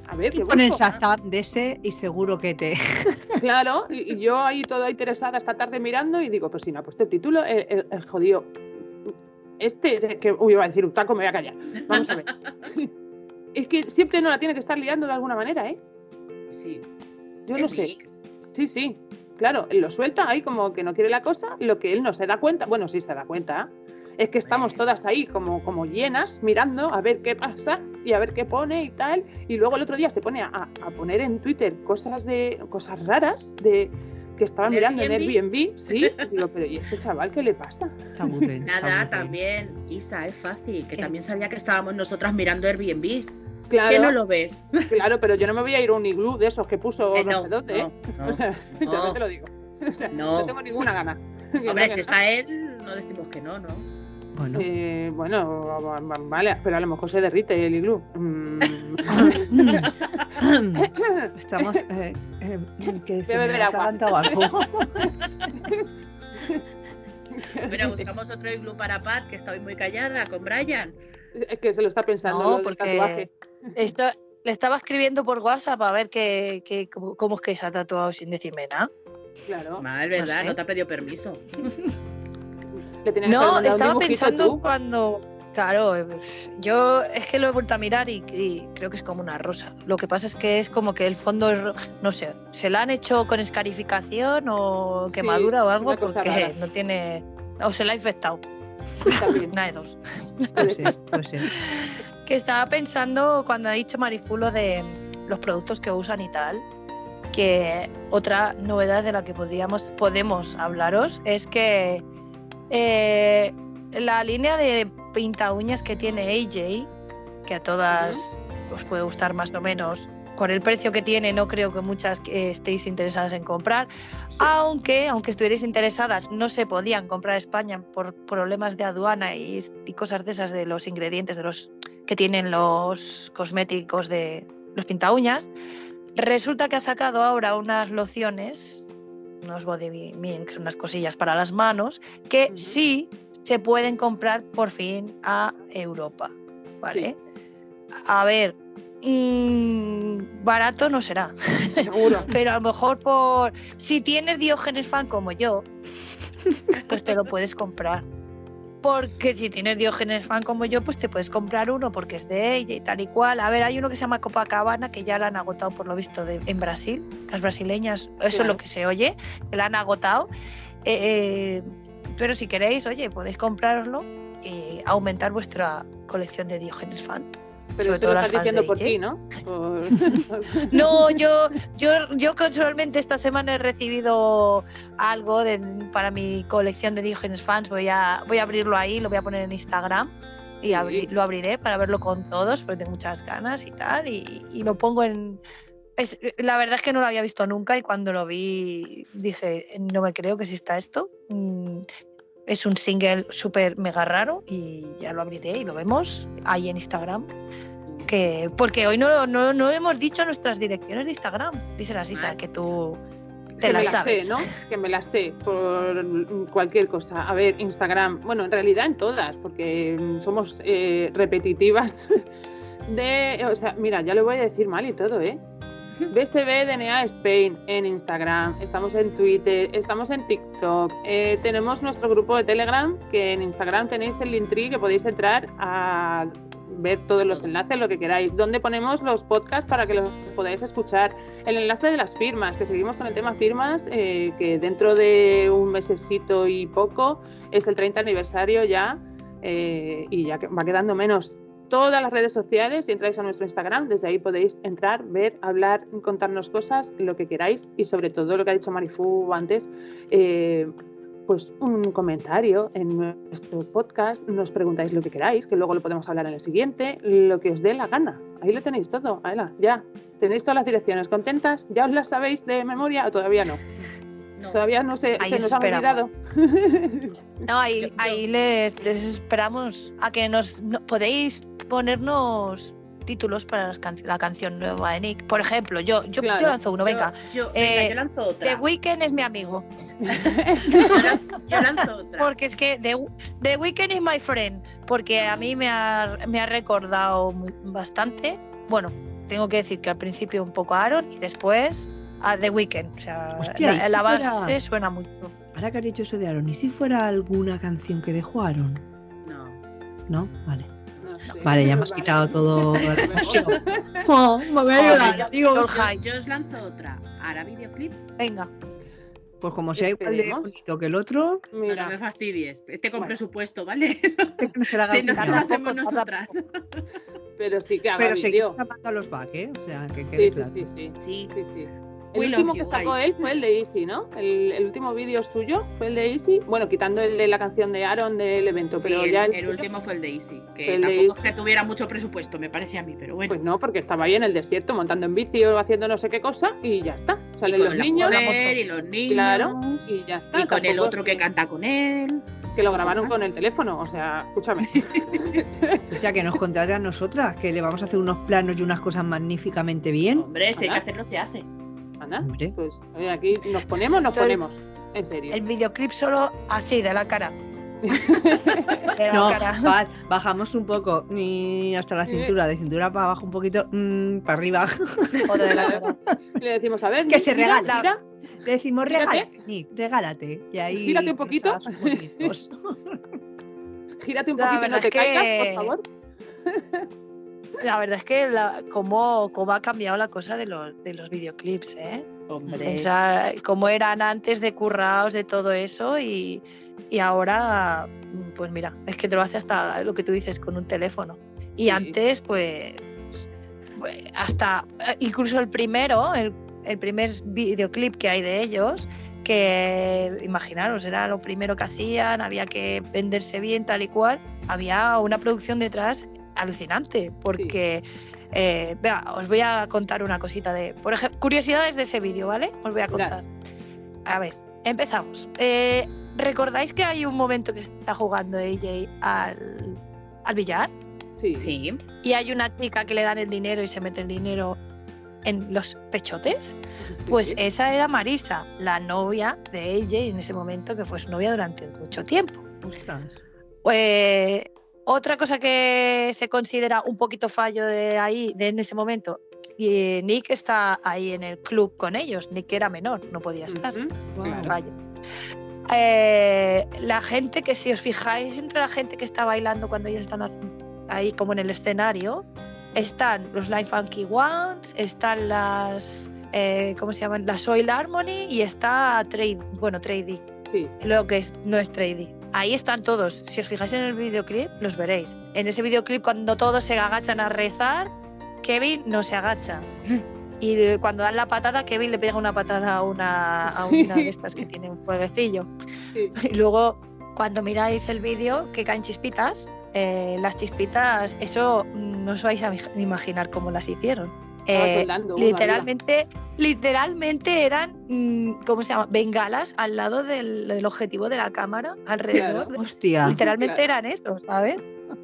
A ver, Y ¿qué con el busco? Shazam de ese y seguro que te... Claro, y, y yo ahí toda interesada esta tarde mirando y digo, pues si no ha puesto el título, el, el- el jodido. Este, que uy, iba a decir un taco, me voy a callar. Vamos a ver. es que siempre no la tiene que estar liando de alguna manera, ¿eh? Sí, Yo no es sé. Sí, sí. Claro, él lo suelta ahí como que no quiere la cosa, lo que él no se da cuenta, bueno, sí se da cuenta, es que estamos todas ahí como, como llenas, mirando a ver qué pasa y a ver qué pone y tal. Y luego el otro día se pone a, a poner en Twitter cosas de cosas raras de que estaban ¿En mirando en Airbnb? Sí. Digo, pero ¿y este chaval qué le pasa? Nada, también, Isa, es fácil, que también sabía que estábamos nosotras mirando Airbnbs. Claro, ¿Qué no lo ves? claro, pero yo no me voy a ir a un iglú de esos que puso Eh, no, no, sé dónde, ¿eh? no, O sea, no. yo te lo digo. O sea, No. no tengo ninguna gana. Que Hombre, no, si que está él, no decimos que no, ¿no? Bueno. Eh, bueno, va- va- vale, pero a lo mejor se derrite el iglú. Mm. Estamos... eh, eh, que se me agua. algo. Mira, buscamos otro iglú para Pat, que está hoy muy callada, con Brian. Es que se lo está pensando. No, lo porque tatuaje. esto, le estaba escribiendo por WhatsApp a ver qué, qué- cómo, cómo es que se ha tatuado sin decirme nada. Claro. Mal, ¿verdad? sé. No te ha pedido permiso. Le que No, estaba pensando tú. cuando. Claro, yo es que lo he vuelto a mirar y, y creo que es como una rosa. Lo que pasa es que es como que el fondo es, ro- no sé, se la han hecho con escarificación o quemadura o algo porque rara. no tiene. O se la ha infectado. También. Una de dos. Puede ser. Que estaba pensando cuando ha dicho Marifulo de los productos que usan y tal, que otra novedad de la que podíamos, podemos hablaros es que eh, la línea de pinta uñas que tiene AJ, que a todas os puede gustar más o menos, con el precio que tiene no creo que muchas que estéis interesadas en comprar, aunque aunque estuvierais interesadas no se podían comprar en España por problemas de aduana y, y cosas de esas de los ingredientes de los que tienen los cosméticos de los pinta uñas. Resulta que ha sacado ahora unas lociones, unos body minks, unas cosillas para las manos, que sí se pueden comprar por fin a Europa. ¿Vale? A ver, mm, barato no será, Seguro. pero a lo mejor por. Si tienes Diógenes fan como yo, pues te lo puedes comprar. porque si tienes Diógenes fan como yo, pues te puedes comprar uno porque es de ella y tal y cual. A ver, hay uno que se llama Copacabana que ya la han agotado por lo visto de, en Brasil. Las brasileñas, eso es lo que se oye, que la han agotado. Eh, eh, pero si queréis, oye, podéis comprarlo y aumentar vuestra colección de Diógenes fan. Pero Sobre todo lo estás diciendo por ti, ¿no? Por- No, yo, yo, yo casualmente esta semana he recibido algo de- para mi colección de Diógenes fans. Voy a, voy a abrirlo ahí, lo voy a poner en Instagram y Sí. lo abriré para verlo con todos porque tengo muchas ganas y tal. Y, y lo pongo en. es- la verdad es que no lo había visto nunca y cuando lo vi dije, no me creo que exista esto. Mm, Es un single súper mega raro y ya lo abriré y lo vemos ahí en Instagram que porque hoy no, no, no hemos dicho nuestras direcciones de Instagram. Dice la Sisa, Ah. que tú te que las me las sabes. sé, ¿no? Que me las sé por cualquier cosa. A ver, Instagram, bueno, en realidad en todas, porque somos eh, repetitivas. De, o sea, mira, ya lo voy a decir mal y todo, ¿eh? BSB DNA Spain en Instagram, estamos en Twitter, estamos en TikTok, eh, tenemos nuestro grupo de Telegram, que en Instagram tenéis el Linktree que podéis entrar a ver todos los enlaces, lo que queráis, donde ponemos los podcasts para que los podáis escuchar, el enlace de las firmas, que seguimos con el tema firmas, eh, que dentro de un mesecito y poco es el 30 aniversario ya, eh, y ya va quedando menos. Todas las redes sociales y entráis a nuestro Instagram, desde ahí podéis entrar, ver, hablar, contarnos cosas, lo que queráis y sobre todo lo que ha dicho Marifu antes, eh, pues un comentario en nuestro podcast, nos preguntáis lo que queráis, que luego lo podemos hablar en el siguiente, lo que os dé la gana. Ahí lo tenéis todo, Aela, ya. Tenéis todas las direcciones contentas, ya os las sabéis de memoria o todavía no. No. Todavía no se, se nos han olvidado. No, ahí, ahí les, les esperamos a que nos no- podéis ponernos títulos para las can- la canción nueva de Nick. Por ejemplo, yo, yo, Claro. yo lanzo uno, venga. Yo, yo, venga, Eh, yo lanzo otra. The Weeknd es mi amigo. Yo lanzo, yo lanzo otra. Porque es que The, The Weeknd is my friend. Porque a mí me ha, me ha recordado bastante. Bueno, tengo que decir que al principio un poco a Aaron y después a The Weeknd. O sea, Hostia, ¿y la, si la fuera- base suena mucho. Ahora que has dicho eso de Aaron, ¿y si fuera alguna canción que dejó Aaron? No. ¿No? Vale. Vale, ya hemos quitado todo. Mejor. Oh, me voy a llorar, mira, digo. Yo os lanzo otra. ¿Hará videoclip? Venga. Pues como sea igual de bonito que el otro, No, no Mira, me fastidies. Este con Bueno. presupuesto, ¿vale? que no se la haga Si no se nada. lo Tampoco hacemos nosotras. pero sí que haga Pero seguimos amando a los back, ¿eh? O sea, que Sí, quede sí, claro. sí, sí. Sí. Sí, sí. El último que sacó guys. él fue el de Easy, ¿no? El, el último vídeo suyo fue el de Easy. Bueno, quitando el de la canción de Aaron del evento, Sí, pero el, ya el, último fue el de Easy. Que El de tampoco Easy. es que tuviera mucho presupuesto, me parece a mí, pero bueno. Pues no, porque estaba ahí en el desierto montando en bici o haciendo no sé qué cosa y ya está. y Salen con los la niños mujer y los niños. Claro, y ya está. y con el otro que canta con él. que lo grabaron con el teléfono. O sea, escúchame. O sea, que nos contrate a nosotras, que le vamos a hacer unos planos y unas cosas magníficamente bien. Hombre, si hay que hacerlo, se hace. Anda, Hombre. pues oye, aquí nos ponemos, nos Entonces, ponemos. En serio. El videoclip solo así, de la cara. De la No, cara. va- bajamos un poco y hasta la cintura, de cintura para abajo un poquito, mm, para arriba. O de la cara. Le decimos, a ver, Que se mira, regala. mira, Le decimos, regálate, regálate. Y ahí Gírate un poquito. gírate un poquito no verdad te que- caigas, por favor. La verdad es que la, cómo, cómo ha cambiado la cosa de los, de los videoclips, ¿eh? Hombre. Pensar cómo eran antes de curraos, de todo eso y, y ahora, pues mira, es que te lo hace hasta lo que tú dices con un teléfono. Y Sí. antes, pues, pues, hasta, incluso el primero, el, el primer videoclip que hay de ellos, que imaginaros, era lo primero que hacían, había que venderse bien tal y cual, había una producción detrás alucinante, porque... Eh, vea, os voy a contar una cosita de, por ejemplo, curiosidades de ese vídeo, ¿vale? Os voy a contar. A ver, empezamos. Eh, ¿Recordáis que hay un momento que está jugando AJ al, al billar? Sí. Sí. Y hay una chica que le dan el dinero y se mete el dinero en los pechotes. sí, Pues sí. esa era Marisa, la novia de AJ en ese momento, que fue su novia durante mucho tiempo. Ostras. Otra cosa que se considera un poquito fallo de ahí, de en ese momento, y eh, Nick está ahí en el club con ellos. Nick era menor, no podía estar. Wow. claro. Fallo. eh, la gente que si os fijáis entre la gente que está bailando cuando ellos están ahí como en el escenario, están los Life Funky Ones, están las eh, ¿cómo se llaman? La Soil Harmony y está Trade, bueno, Trady. Sí. Lo que es, no es Trady. Ahí están todos. Si os fijáis en el videoclip, los veréis. En ese videoclip, cuando todos se agachan a rezar, Kevin no se agacha. Y cuando dan la patada, Kevin le pega una patada a una, a una de estas que tiene un fueguecillo. Sí. Y luego, cuando miráis el vídeo, que caen chispitas, eh, las chispitas, eso no os vais a imaginar cómo las hicieron. Eh, literalmente, literalmente eran, mm, ¿cómo se llama? Bengalas al lado del, del objetivo de la cámara, alrededor. de- Hostia. literalmente Claro. eran esos, ¿sabes?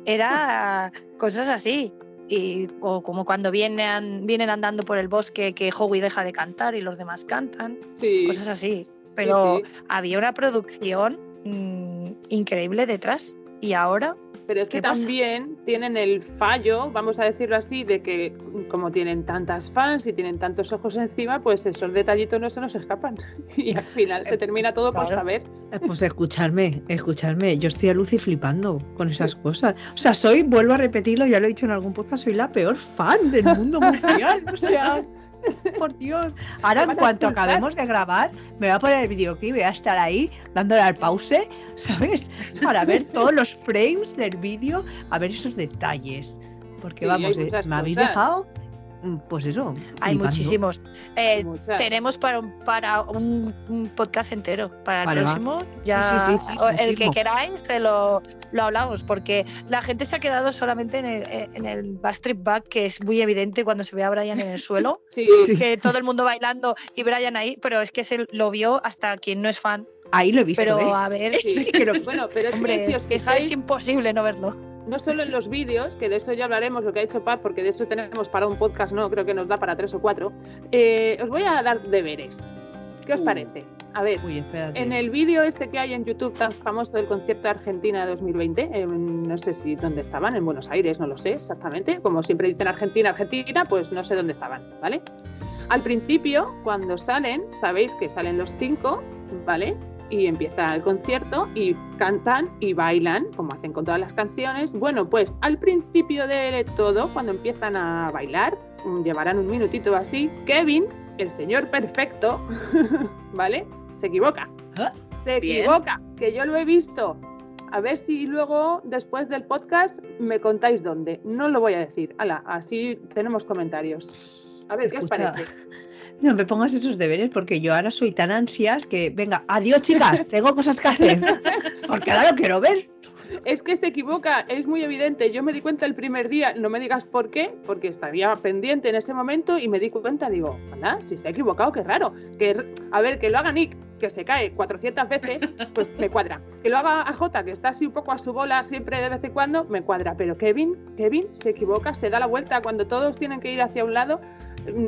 Era cosas así. Y, o como cuando vienen, vienen andando por el bosque que Howie deja de cantar y los demás cantan, Sí. cosas así. Pero sí. había una producción mm, increíble detrás. Y ahora, Pero es que también tienen el fallo, vamos a decirlo así, de que como tienen tantas fans y tienen tantos ojos encima, pues esos detallitos no se nos escapan. Y al final se termina todo por saber. Eh, Pues escuchadme, escuchadme. Yo estoy a Lucy flipando con esas cosas. O sea, soy, vuelvo a repetirlo, ya lo he dicho en algún podcast, soy la peor fan del mundo mundial. O sea, por Dios. Ahora, en cuanto acabemos de grabar, me voy a poner el videoclip y voy a estar ahí dándole al pause, ¿sabes? Para ver todos los frames del vídeo, a ver esos detalles. Porque Sí, vamos, eh, me habéis dejado, pues eso. hay flipando. muchísimos. Eh, tenemos para un, para un, un podcast entero. Para el Vale, va. próximo, ya Sí, sí, sí, sí, o el que queráis, te lo, lo hablamos. Porque la gente se ha quedado solamente en el, en el Backstreet Back, que es muy evidente cuando se ve a Brian en el suelo. Sí, Sí. Que todo el mundo bailando y Brian ahí, pero es que se lo vio hasta quien no es fan. Ahí lo he visto, Pero ¿eh? a ver, sí. Pero- Bueno, pero es hombre, que si os eso es imposible no verlo. No solo en los vídeos, que de eso ya hablaremos, lo que ha hecho Paz, porque de eso tenemos para un podcast, no, creo que nos da para tres o cuatro. eh, os voy a dar deberes. ¿Qué os Uh. parece? A ver, Uy. En el vídeo este que hay en YouTube tan famoso del concierto de Argentina 2020, eh, no sé si dónde estaban, en Buenos Aires, no lo sé exactamente. Como siempre dicen Argentina, Argentina, pues no sé dónde estaban, ¿vale? Al principio, cuando salen, sabéis que salen los cinco, ¿vale? Y empieza el concierto y cantan y bailan, como hacen con todas las canciones. Bueno, pues al principio de todo, cuando empiezan a bailar, mm, llevarán un minutito así, Kevin, el señor perfecto, ¿vale? Se equivoca. Ah, Se bien. equivoca, que yo lo he visto. A ver si luego, después del podcast, me contáis dónde. No lo voy a decir. Hala, así tenemos comentarios. A ver, ¿qué os parece? No me pongas esos deberes porque yo ahora soy tan ansias que, venga, adiós chicas, tengo cosas que hacer. Porque ahora lo quiero ver. Es que se equivoca, es muy evidente. Yo me di cuenta el primer día, no me digas por qué, porque estaría pendiente en ese momento y me di cuenta, digo, anda, si se ha equivocado, qué raro. Que, a ver, que lo haga Nick, que se cae 400 veces, pues me cuadra. Que lo haga a Jota, que está así un poco a su bola siempre de vez en cuando, me cuadra. Pero Kevin, Kevin se equivoca, se da la vuelta cuando todos tienen que ir hacia un lado.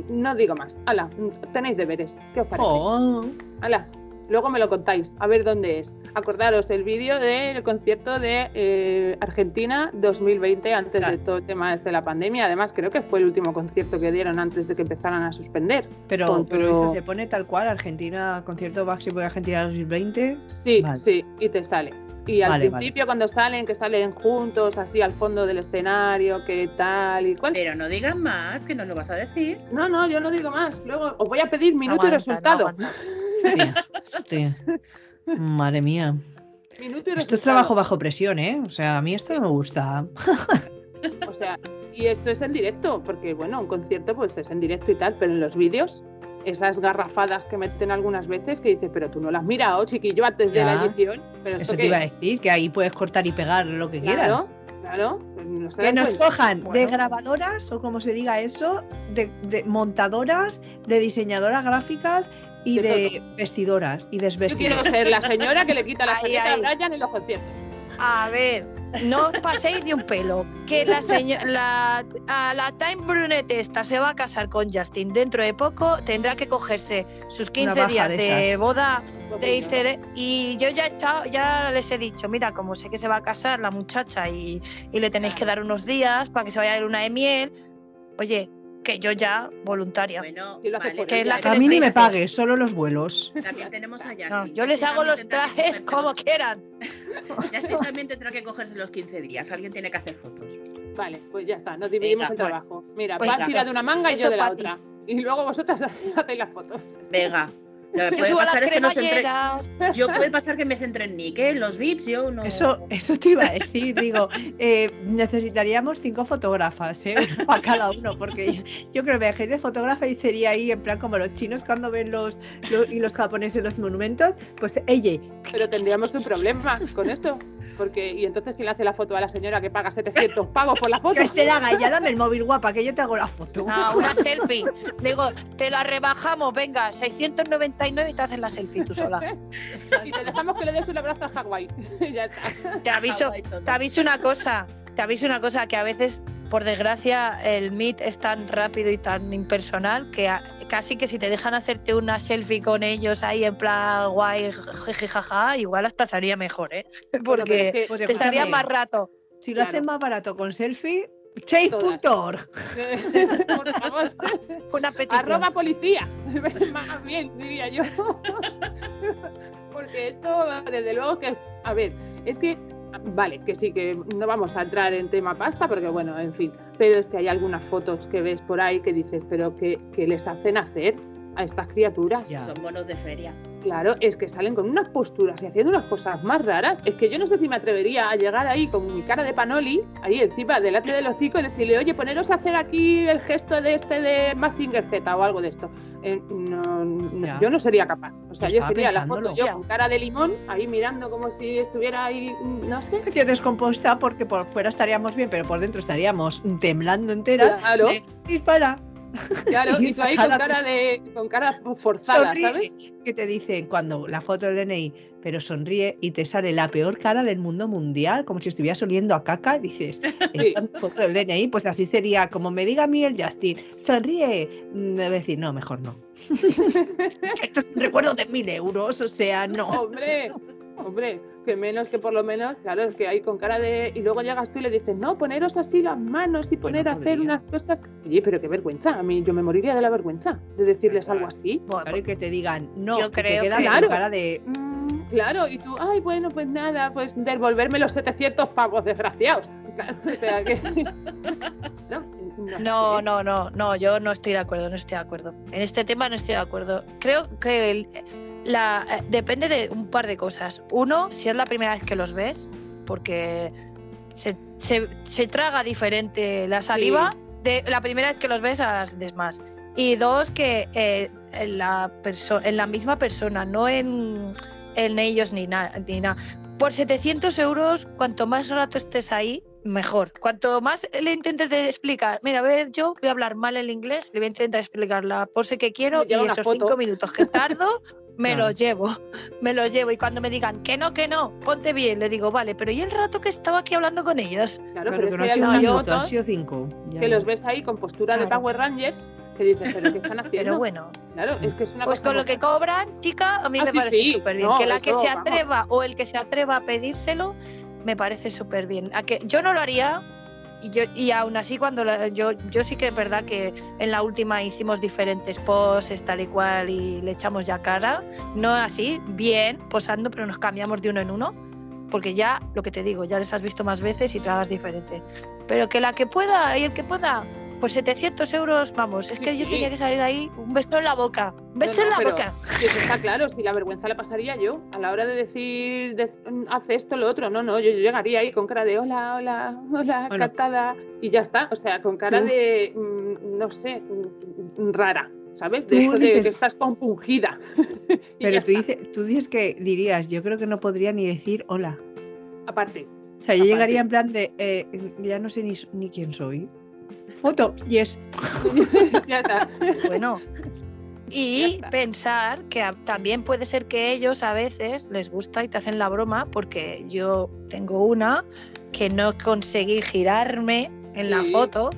No digo más. Hala, tenéis deberes. ¿Qué os parece? Oh, Hala, luego me lo contáis, a ver dónde es. Acordaros el vídeo del concierto de eh, Argentina 2020, antes Claro. de todo el tema este de la pandemia. Además, creo que fue el último concierto que dieron antes de que empezaran a suspender. pero, Con- pero pero- eso se pone tal cual, Argentina, concierto Boy Argentina 2020. Sí, Vale. sí, y te sale. Y al Vale, principio, cuando salen, que salen juntos, así al fondo del escenario, que tal y cual. Pero no digan más, que no lo vas a decir. No, no, yo no digo más. Luego os voy a pedir minuto y Aguanta, no resultado. aguanta. Hostia, hostia. Madre mía. Minuto y Esto es resultado. trabajo bajo presión, ¿eh? O sea, a mí esto no me gusta. O sea, y esto es en directo, porque bueno, un concierto pues es en directo y tal, pero en los vídeos, esas garrafadas que meten algunas veces que dices, pero tú no las has mirado, chiquillo, antes de la edición. Pero esto Eso te qué iba a decir, que ahí puedes cortar y pegar lo que quieras. Claro, claro. pues no Que nos cuenta. cojan de grabadoras, o como se diga eso, de, de montadoras, de diseñadoras gráficas y De de, vestidoras y Yo quiero desvestidoras. ser la señora que le quita la ahí. a Brian en los conciertos. A ver, no os paséis ni un pelo. Que la señora, la, a la Time Brunette esta se va a casar con Justin dentro de poco, tendrá que cogerse sus 15 baja días de boda de venga. irse de- y yo ya he echado- ya les he dicho, mira, como sé que se va a casar la muchacha y, y le tenéis que dar unos días para que se vaya a luna de miel, oye, que yo ya voluntaria. Bueno, vale, Que es la ya- que A mí ni me pagues, solo los vuelos. También tenemos a Justin. No, yo les hago los trajes como quieran. los- Justin también tendrá que cogerse los 15 días. Alguien tiene que hacer fotos. Vale, pues ya está, nos dividimos Venga, el bueno. trabajo. Mira, Pues venga. tira de una manga y yo de la ti. otra. Y luego vosotras hacéis las fotos. Venga. Lo que Yo puede pasar es que nos centre- cremalleras. Yo puede pasar que me centre en Nick, ¿eh? Los VIPs, yo no. Eso, eso te iba a decir, digo, eh, necesitaríamos cinco fotógrafas, ¿eh? Para cada uno, porque yo, yo creo que me dejéis de fotógrafa y sería ahí en plan como los chinos cuando ven los, los- y los japoneses los monumentos, pues ella, Pero tendríamos un problema con eso. Porque, y entonces, ¿quién le hace la foto a la señora que paga 700 pavos por la foto? que te la haga, ya dame el móvil guapa, que yo te hago la foto. No, una selfie. Digo, te la rebajamos, venga, 699 y te haces la selfie tú sola. Y te dejamos que le des un abrazo a Hawái. ya está. Te aviso, te aviso una cosa, te aviso una cosa, que a veces, por desgracia, el Meet es tan rápido y tan impersonal que casi que si te dejan hacerte una selfie con ellos ahí en plan guay, jaja, igual hasta sería mejor, ¿eh? Porque es que- Pues te estaría más rato. Si lo claro. hacen más barato con selfie, change.org. Por favor. Una petición. Arroba policía. Más bien, diría yo. Porque esto, desde luego que, a ver, es que, vale, que sí, que no vamos a entrar en tema pasta, porque bueno, en fin, pero es que hay algunas fotos que ves por ahí que dices, pero que, que les hacen hacer a estas criaturas. Son monos de feria. Claro, es que salen con unas posturas y haciendo unas cosas más raras. Es que yo no sé si me atrevería a llegar ahí con mi cara de panoli, ahí encima, delante del hocico, y decirle, oye, poneros a hacer aquí el gesto de este de Mazinger Z o algo de esto. Eh, no, yo no sería capaz. O sea, Yo sería la foto yo Ya. con cara de limón, ahí mirando como si estuviera ahí, mm, no sé. Medio descompuesta porque por fuera estaríamos bien, pero por dentro estaríamos temblando entera. Claro. de, Dispara. Claro, y tú ahí con cara de, con cara forzada, Sonríe. ¿sabes? Que te dicen cuando la foto del DNI, pero sonríe y te sale la peor cara del mundo mundial, como si estuvieras oliendo a caca. Dices, esta foto del DNI, pues así sería, como me diga a mí el Justin, sonríe. Mm, Debe decir, no, mejor no. Esto es un recuerdo de mil euros, o sea, no. Hombre, hombre, que menos que por lo menos, claro, es que ahí con cara de. Y luego llegas tú y le dices, no, poneros así las manos y poner a hacer unas cosas. Oye, pero qué vergüenza, a mí yo me moriría de la vergüenza de decirles algo así. Bueno, Claro, y que te digan, no, Yo te creo que- Claro. cara de, Mm, claro, y tú, ay, bueno, pues nada, pues devolverme los 700 pavos, desgraciados. Claro, o sea que. no, no, no, no, yo no estoy de acuerdo, no estoy de acuerdo. En este tema no estoy de acuerdo. Creo que el- la, eh, depende de un par de cosas. Uno, si es la primera vez que los ves, porque se, se- se traga diferente la saliva de la primera vez que los ves a las demás. Y dos, que eh, en, la en la misma persona, no en, en ellos ni nada. Ni nada. Por 700 euros, cuanto más rato estés ahí, mejor. Cuanto más le intentes de explicar, mira, a ver, yo voy a hablar mal el inglés, le voy a intentar explicar la pose que quiero y esos foto. cinco minutos que tardo, me Claro. los llevo, me los llevo. Y cuando me digan que no, que no, ponte bien, le digo, vale, pero ¿y el rato que estaba aquí hablando con ellos? Claro, pero que no ha sido minuto, han fotos sido cinco. Ya. que los ves ahí con postura de. Power Rangers que dices, pero ¿qué están haciendo? Pero bueno, Claro, es que es una pues cosa con lo que cobran, chica, a mí Ah, me sí, parece sí. súper bien. No, que la que se vamos. atreva o el que se atreva a pedírselo, me parece súper bien. A que yo no lo haría. Y, yo, y aún así, cuando la- yo, yo sí que es verdad que en la última hicimos diferentes poses, tal y cual, y le echamos ya cara. No así, bien, posando, pero nos cambiamos de uno en uno. Porque ya, lo que te digo, ya les has visto más veces y tragas diferente. Pero que la que pueda y el que pueda, pues 700 euros, vamos, es Sí, que yo sí. tenía que salir de ahí un beso en la boca. Un beso No, en la pero- boca. Sí, eso está claro, si la vergüenza la pasaría yo a la hora de decir, de- hace esto, lo otro. No, no, yo, yo llegaría ahí con cara de hola, hola, hola, Bueno. encantada. Y ya está, o sea, con cara Tú- de, mm, no sé, mm, rara, ¿sabes? De que estás compungida. Pero tú dices, tú dices que dirías, yo creo que no podría ni decir hola. Aparte, O sea, yo Aparte. llegaría en plan de, eh, ya no sé ni, ni quién soy. Foto, yes. ya está. Bueno. Y está. pensar que también puede ser que ellos a veces les gusta y te hacen la broma, porque yo tengo una que no conseguí girarme en la foto,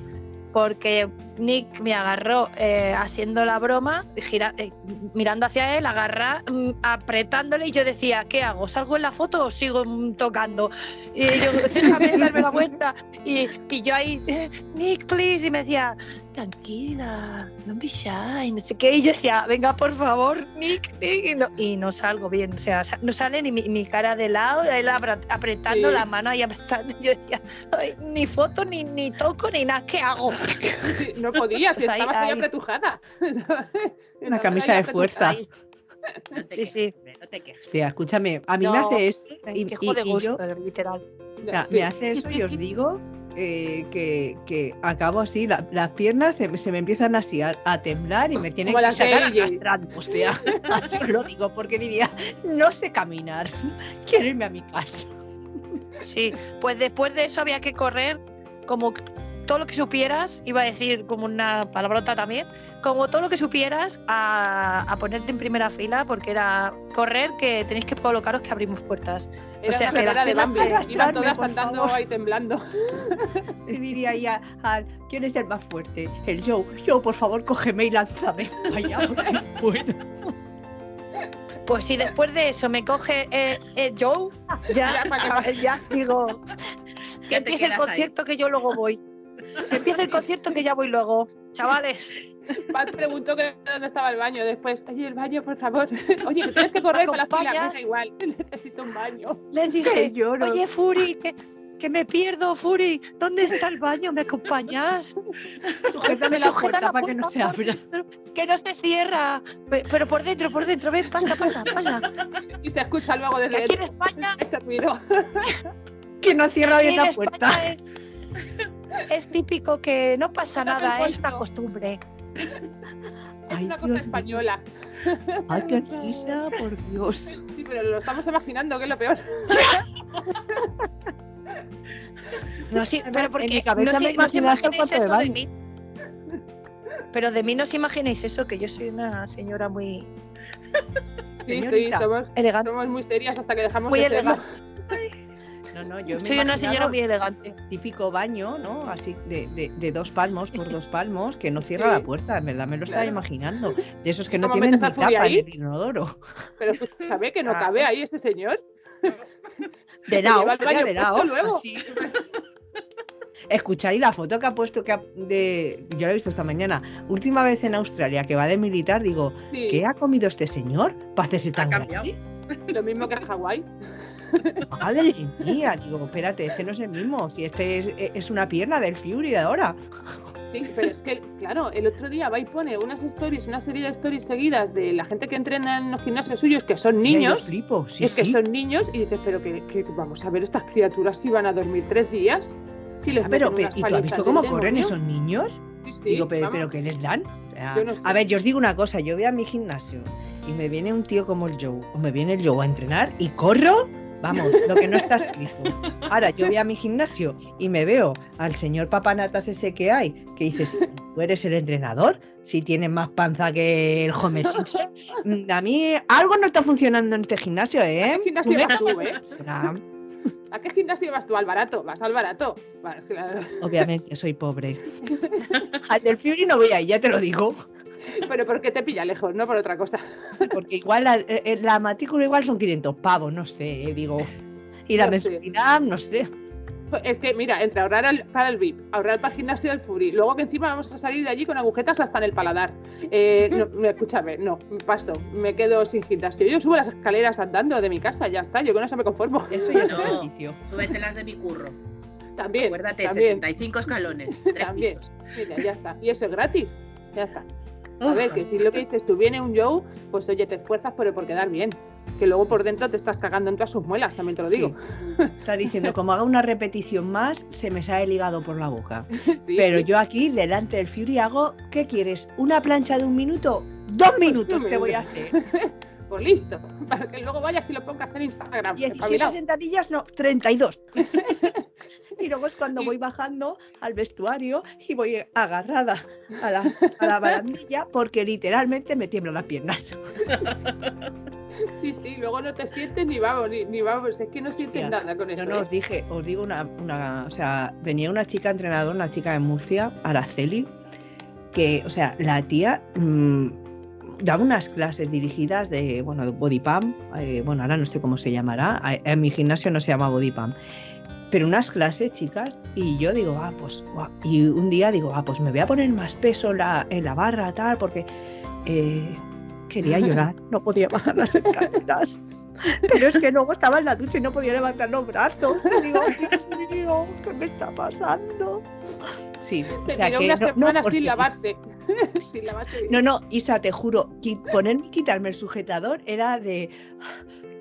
porque Nick me agarró eh, haciendo la broma, gira- eh, mirando hacia él, agarra, mm, apretándole y yo decía, ¿qué hago? ¿Salgo en la foto o sigo mm, tocando? Y yo, déjame darme la vuelta. Y, y yo ahí, "Eh, Nick, please, y me decía, tranquila, don't be shy, no sé qué. Y yo decía, venga, por favor, Nick, Nick, y no, y no salgo bien, o sea, no sale ni mi, mi cara de lado, él apra- apretando Sí. la mano y apretando. Yo decía, "Ay, ni foto, ni, ni toco, ni nada, ¿qué hago? Sí, No podías, Pues ahí- estabas ahí ahí. apretujada. Una camisa de fuerza. Sí, sí. No te quejes. Hostia, escúchame, a mí me hace eso y, Qué y- jode y gusto, yo, literal. Sí. me hace eso y os digo eh, que, que acabo así, la- las piernas se, me- se me empiezan así a, a temblar y me tienen Como que sacar arrastrando. O sea, os lo digo porque diría, no sé caminar, quiero irme a mi casa. Sí, pues después de eso había que correr como todo lo que supieras, iba a decir como una palabrota también, como todo lo que supieras a, a ponerte en primera fila porque era correr que tenéis que colocaros que abrimos puertas. Era o sea, que las de Bambi. Iban todas andando favor. ahí temblando. Y diría ahí a, a- ¿quién es el más fuerte? El Joe. Joe, por favor, cógeme y lánzame. Vaya, porque no puedo. Pues si después de eso me coge eh, eh, Joe, ya, Ya, ¿para qué ya digo, que Ya empiece el ahí. concierto que yo luego voy. Que empiece el concierto que ya voy luego. Chavales, Pat preguntó que dónde estaba el baño después. Oye, el baño, por favor. Oye, que tienes que correr con la fila. Igual, necesito un baño. les dije, lloro. oye Furi, que, que me pierdo, Furi, ¿dónde está el baño? ¿Me acompañas? Sujétame Me la puerta la para que no se abra. Que no se cierra, Pe- pero por dentro, por dentro, ven, pasa, pasa, pasa. Y se escucha luego Que desde aquí en dentro España, este ruido. Que no cierra bien en la puerta. España es, es típico que no pasa Está nada, es una costumbre. Es Ay, una cosa Dios española. Ay, qué risa, por Dios. Sí, pero lo estamos imaginando, que es lo peor. No, sí, En pero mi porque cabeza no, me no os imagino eso imaginéis cuando eso me de mí. Pero de mí no os imaginéis eso, que yo soy una señora muy Sí, sí, Señorita. somos, elegante. somos muy serias hasta que dejamos Muy de serlo. No, no, yo me Soy una señora muy elegante. típico baño, ¿no? Así de, de, de dos palmos por dos palmos, que no cierra Sí. la puerta, en verdad me lo estaba imaginando. De esos que no ¿Cómo tienen ni tapa en ahí? el inodoro. Pero escúchame que no Ah. cabe ahí ese señor. De lado, de lado. luego. así. Escucháis la foto que ha puesto que ha- de. Yo la he visto esta mañana. Última vez en Australia que va de militar, digo, Sí, ¿qué ha comido este señor para hacerse tan grande? lo mismo que en Hawái. Madre mía, digo, espérate, este no es el mismo. Si este es, es una pierna del Fury de ahora. Sí, pero es que, claro, el otro día va y pone unas stories, una serie de stories seguidas de la gente que entrena en los gimnasios suyos, que son niños. flipo, sí, es que sí. son niños y dices, pero que, que vamos a ver, estas criaturas si van a dormir tres días. Si les Ah, pero, ¿y tú has visto cómo corren demonio? esos niños? Sí, sí, Digo, pero, pero ¿qué les dan? O sea, no sé. A ver, yo os digo una cosa, yo voy a mi gimnasio y me viene un tío como el Joe, o me viene el Joe a entrenar y corro, vamos, lo que no está escrito. Ahora, yo voy a mi gimnasio y me veo al señor papanatas ese que hay, que dices, ¿tú eres el entrenador? Si tienes más panza que el Homer Simpson. Mm, A mí algo no está funcionando en este gimnasio, ¿eh? ¿A qué gimnasio vas tú, eh? ¿A qué gimnasio vas tú? Al barato. Vas al barato. Vas, claro. Obviamente, soy pobre. Al del Fury no voy ahí, ya te lo digo. Pero porque te pilla lejos, no por otra cosa. Porque igual la, eh, eh, la matrícula igual son 500 pavos, no sé, eh, digo. Y la No sé. mensualidad, no sé. Es que, mira, entre ahorrar al- para el VIP, ahorrar para el gimnasio del Fury, luego que encima vamos a salir de allí con agujetas hasta en el paladar. Eh, no, no, escúchame, no, paso, me quedo sin gimnasio. Yo subo las escaleras andando de mi casa, ya está, yo con eso me conformo. Eso ya es No. ejercicio. Súbete las de mi curro. También, Acuérdate, también, 75 escalones, tres También. pisos. mira, ya está. Y eso es gratis, ya está. A ver, que si lo que dices tú viene un Joe, pues oye, te esfuerzas pero por quedar bien. Que luego por dentro te estás cagando en todas sus muelas, también te lo digo. Sí. Está diciendo, como haga una repetición más, se me sale el hígado por la boca. Sí, Pero sí. yo aquí, delante del Fury, hago, ¿qué quieres? ¿Una plancha de un minuto? Dos minutos te voy a hacer. Pues listo, para que luego vayas y lo pongas en Instagram. 17 espabilado. sentadillas, no, 32. Y luego es cuando voy bajando al vestuario y voy agarrada a la, a la barandilla porque literalmente me tiemblan las piernas. Sí, sí, luego no te sientes ni vamos, ni, ni vamos, es que no sientes Hostia, nada con No, eso. no, ¿eh? os dije, os digo una, una, o sea, venía una chica entrenadora, una chica de Murcia, Araceli, que, o sea, la tía mm, daba unas clases dirigidas de, bueno, body pump, eh, bueno, ahora no sé cómo se llamará, en mi gimnasio no se llama body pump, pero unas clases, chicas, y yo digo, ah, pues, y un día digo, ah, pues me voy a poner más peso en la, en la barra, tal, porque eh, quería llorar, no podía bajar las escaleras. Pero es que luego estaba en la ducha y no podía levantar los brazos. Y digo, Dios mío, ¿qué me está pasando? Sí, o Se sea que una no, sin lavarse. sin lavarse. No, no, Isa, te juro, ponerme y quitarme el sujetador era de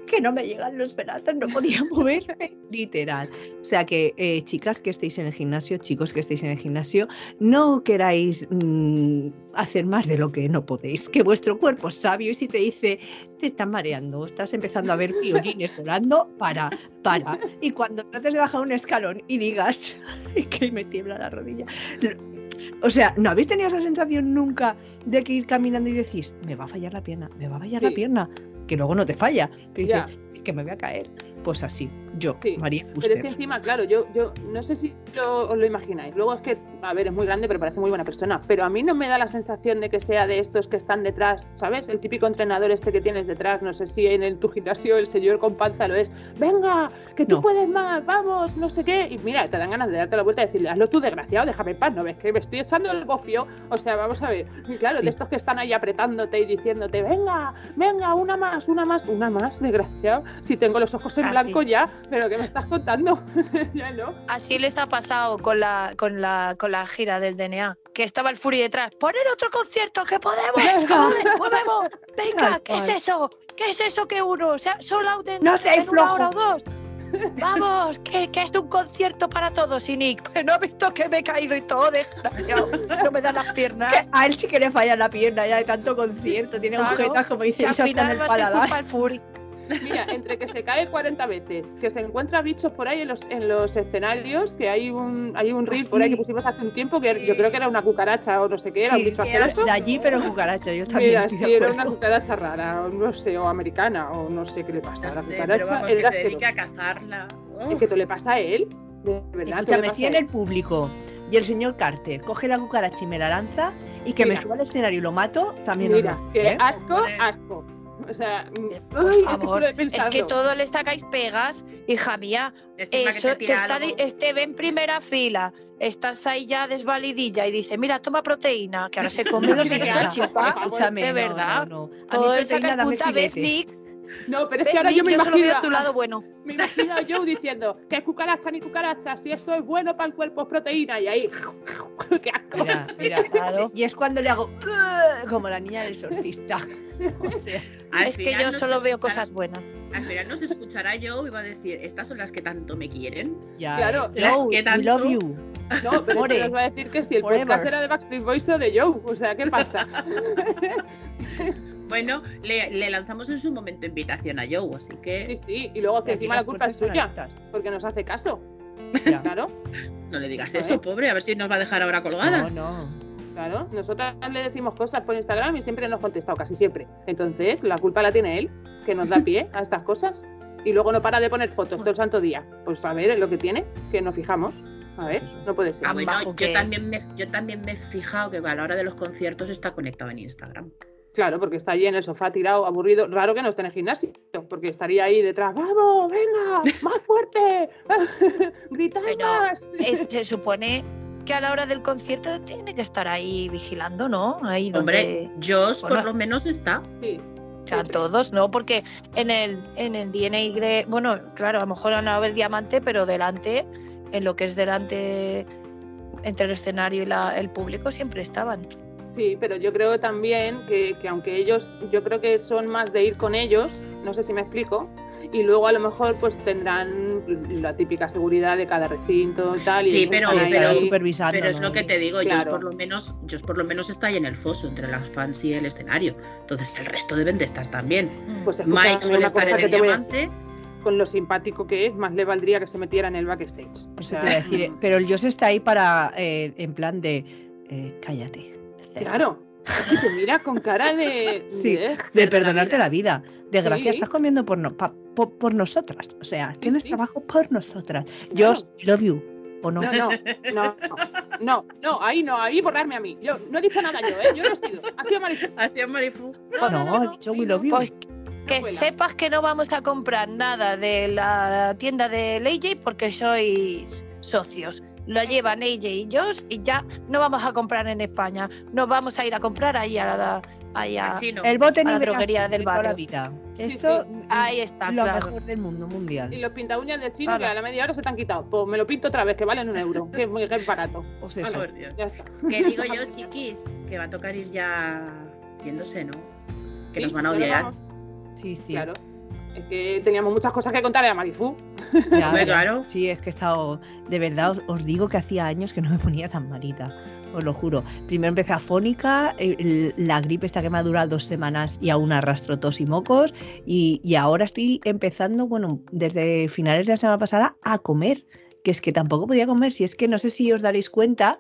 que no me llegan los brazos, no podía moverme, literal. O sea que, eh, chicas que estéis en el gimnasio, chicos que estéis en el gimnasio, no queráis mm, hacer más de lo que no podéis, que vuestro cuerpo es sabio y si te dice, te estás mareando, estás empezando a ver violines volando, para, para. Y cuando trates de bajar un escalón y digas, que me tiembla la rodilla, o sea, ¿no habéis tenido esa sensación nunca de que ir caminando y decís, me va a fallar la pierna, me va a fallar la pierna? Que luego no te falla. Dices, que me voy a caer. Pues así, yo, Sí, María Pero Fuster. es que encima, claro, yo, yo no sé si lo, os lo imagináis. Luego es que, a ver, es muy grande, pero parece muy buena persona. Pero a mí no me da la sensación de que sea de estos que están detrás, ¿sabes? El típico entrenador este que tienes detrás. No sé si en el, tu gimnasio el señor con panza lo es. Venga, que tú No. puedes más, vamos, no sé qué. Y mira, te dan ganas de darte la vuelta y decirle, hazlo tú, desgraciado, déjame en paz. No ves que me estoy echando el bofio. O sea, vamos a ver. Y claro, Sí. de estos que están ahí apretándote y diciéndote, venga, venga, una más, una más, una más, desgraciado. Si tengo los ojos en blanco sí. ya, pero ¿qué me estás contando? ya no. Así le está pasado con la, con la, con la gira del DNA. Que estaba el Fury detrás. ¡Poner otro concierto! ¡Que podemos! ¡Chavales, ¡Podemos! ¡Venga! ¿Qué es eso? ¿Qué es eso que uno? O sea, solo en, No seáis en una hora o dos. Vamos, que, que es un concierto para todos. Y Nick, no ha visto que me he caído y todo, desgraciado. No me dan las piernas. Que a él sí que le falla la pierna ya de tanto concierto. Tiene Claro. agujetas, como dice Si al final el va a ser paladar. culpa el Fury. Mira, entre que se cae 40 veces, que se encuentra bichos por ahí en los, en los escenarios, que hay un, hay un reel Ah, por ahí sí. que pusimos hace un tiempo, que Sí. yo creo que era una cucaracha o no sé qué, era un Sí, bicho asqueroso. de allí, pero cucaracha. Yo también Mira, estoy sí, de era una cucaracha rara, o no sé, o americana, o no sé qué le pasa a No la sé, cucaracha. pero vamos, que se dedique a cazarla. Es que te le pasa a él, de verdad. ¿qué le Escúchame, si en el público y el señor Carter coge la cucaracha y me la lanza y que Mira. me suba al escenario y lo mato, también Mira, lo- que ¿eh? asco, asco. O sea, mm, Por ay, es que favor, es todo le sacáis pegas, hija mía. Eso te te está, di- este ve en primera fila, estás ahí ya desvalidilla y dice, mira, toma proteína, que ahora se come los. Escúchame, de no, verdad. no, no. Mí Todo le saca filete. Nick, No, pero es que ahora Nick, yo me yo solo veo imagino tu lado bueno. Me imagino a Joe diciendo que cucaracha ni cucaracha, si eso es bueno para el cuerpo es proteína y ahí qué asco. Mira, mira, Claro. Y es cuando le hago como la niña del exorcista. O sea, Al Es que final yo nos solo veo escuchará- cosas buenas. Al final nos escuchará yo y va a decir, estas son las que tanto me quieren. ya, Claro, eh, las Joe, que we tanto- love you. No, pero nos va a decir que si el Forever. podcast era de Backstreet Boys o de Joe, o sea, ¿qué pasa? Bueno, le, le lanzamos en su momento invitación a Joe, así Sí, que sí, y luego que encima la culpa es suya, porque nos hace caso, Ya. claro, no le digas eso, pobre, a ver si nos va a dejar ahora colgadas. No, no. claro. Nosotras le decimos cosas por Instagram y siempre nos ha contestado, casi siempre. Entonces, la culpa la tiene él, que nos da pie a estas cosas. Y luego no para de poner fotos todo el santo día. Pues a ver, es lo que tiene, que nos fijamos. A ver, no puede ser. Ah, bueno, yo también, me, yo también me he fijado que a la hora de los conciertos está conectado en Instagram. Claro, porque está allí en el sofá tirado, aburrido. Raro que no esté en el gimnasio, porque estaría ahí detrás. ¡Vamos, venga! ¡Más fuerte! ¡Gritad Pero más! Es- se supone que a la hora del concierto tiene que estar ahí vigilando, ¿no? Ahí donde Hombre, Josh Bueno. por lo menos está. Sí, están todos, ¿no? Porque en el, en el DNA de. Bueno, claro, a lo mejor han dado el diamante, pero delante, en lo que es delante entre el escenario y la- el público, siempre estaban. Sí, pero yo creo también que, que aunque ellos, yo creo que son más de ir con ellos, no sé si me explico, y luego a lo mejor pues tendrán la típica seguridad de cada recinto y tal. y Sí, ellos pero- pero- ahí. supervisando. Pero es ¿no? lo que te digo, Josh Claro. por lo menos, Josh por lo menos está ahí en el foso entre las fans y el escenario. Entonces el resto deben de estar también. Pues escúchame Mike suele estar en el diamante. con lo simpático que es, más le valdría que se metiera en el backstage. O Eso sea, te iba a decir, eh, pero el Joss está ahí para, eh, en plan de, eh, cállate. Claro. Y te mira con cara de. Sí, de- de perdonarte la vida. De Sí. gracia, estás comiendo por, no- pa- po- por, nosotras. O sea, tienes sí. trabajo por nosotras. Claro. Joss, love you. ¿O no? No, no, no. No, no, ahí no, ahí borrarme a mí. Yo no he dicho nada yo, ¿eh? Yo no he sido. Ha sido Marifu. Ha sido Marifu. No, dicho We no. Love You. Pues que Abuela. sepas que no vamos a comprar nada de la tienda de AJ porque sois socios. Lo llevan AJ y Josh y ya no vamos a comprar en España. Nos vamos a ir a comprar ahí a la, ahí a- Chino. El bote a la droguería del la barrio. vida. Eso sí. Ahí está, lo claro. mejor del mundo mundial. Y los pinta uñas del chino que a la media hora se te han quitado. Pues me lo pinto otra vez, que valen un euro. Que es muy que es barato. Pues Ah, eso. por Dios. Ya está. Que digo yo, chiquis, que va a tocar ir ya yéndose, ¿no? Que Sí, nos van a odiar. Sí, sí. Claro. Es que teníamos muchas cosas que contarle a Marifu. Ya, Hombre, ya. claro. Sí, es que he estado. De verdad, os, os digo que hacía años que no me ponía tan malita. Os lo juro. Primero empecé afónica, el- la gripe esta que me ha durado dos semanas y aún arrastro tos y mocos. Y, y ahora estoy empezando, bueno, desde finales de la semana pasada a comer. Que es que tampoco podía comer. Si es que no sé si os daréis cuenta,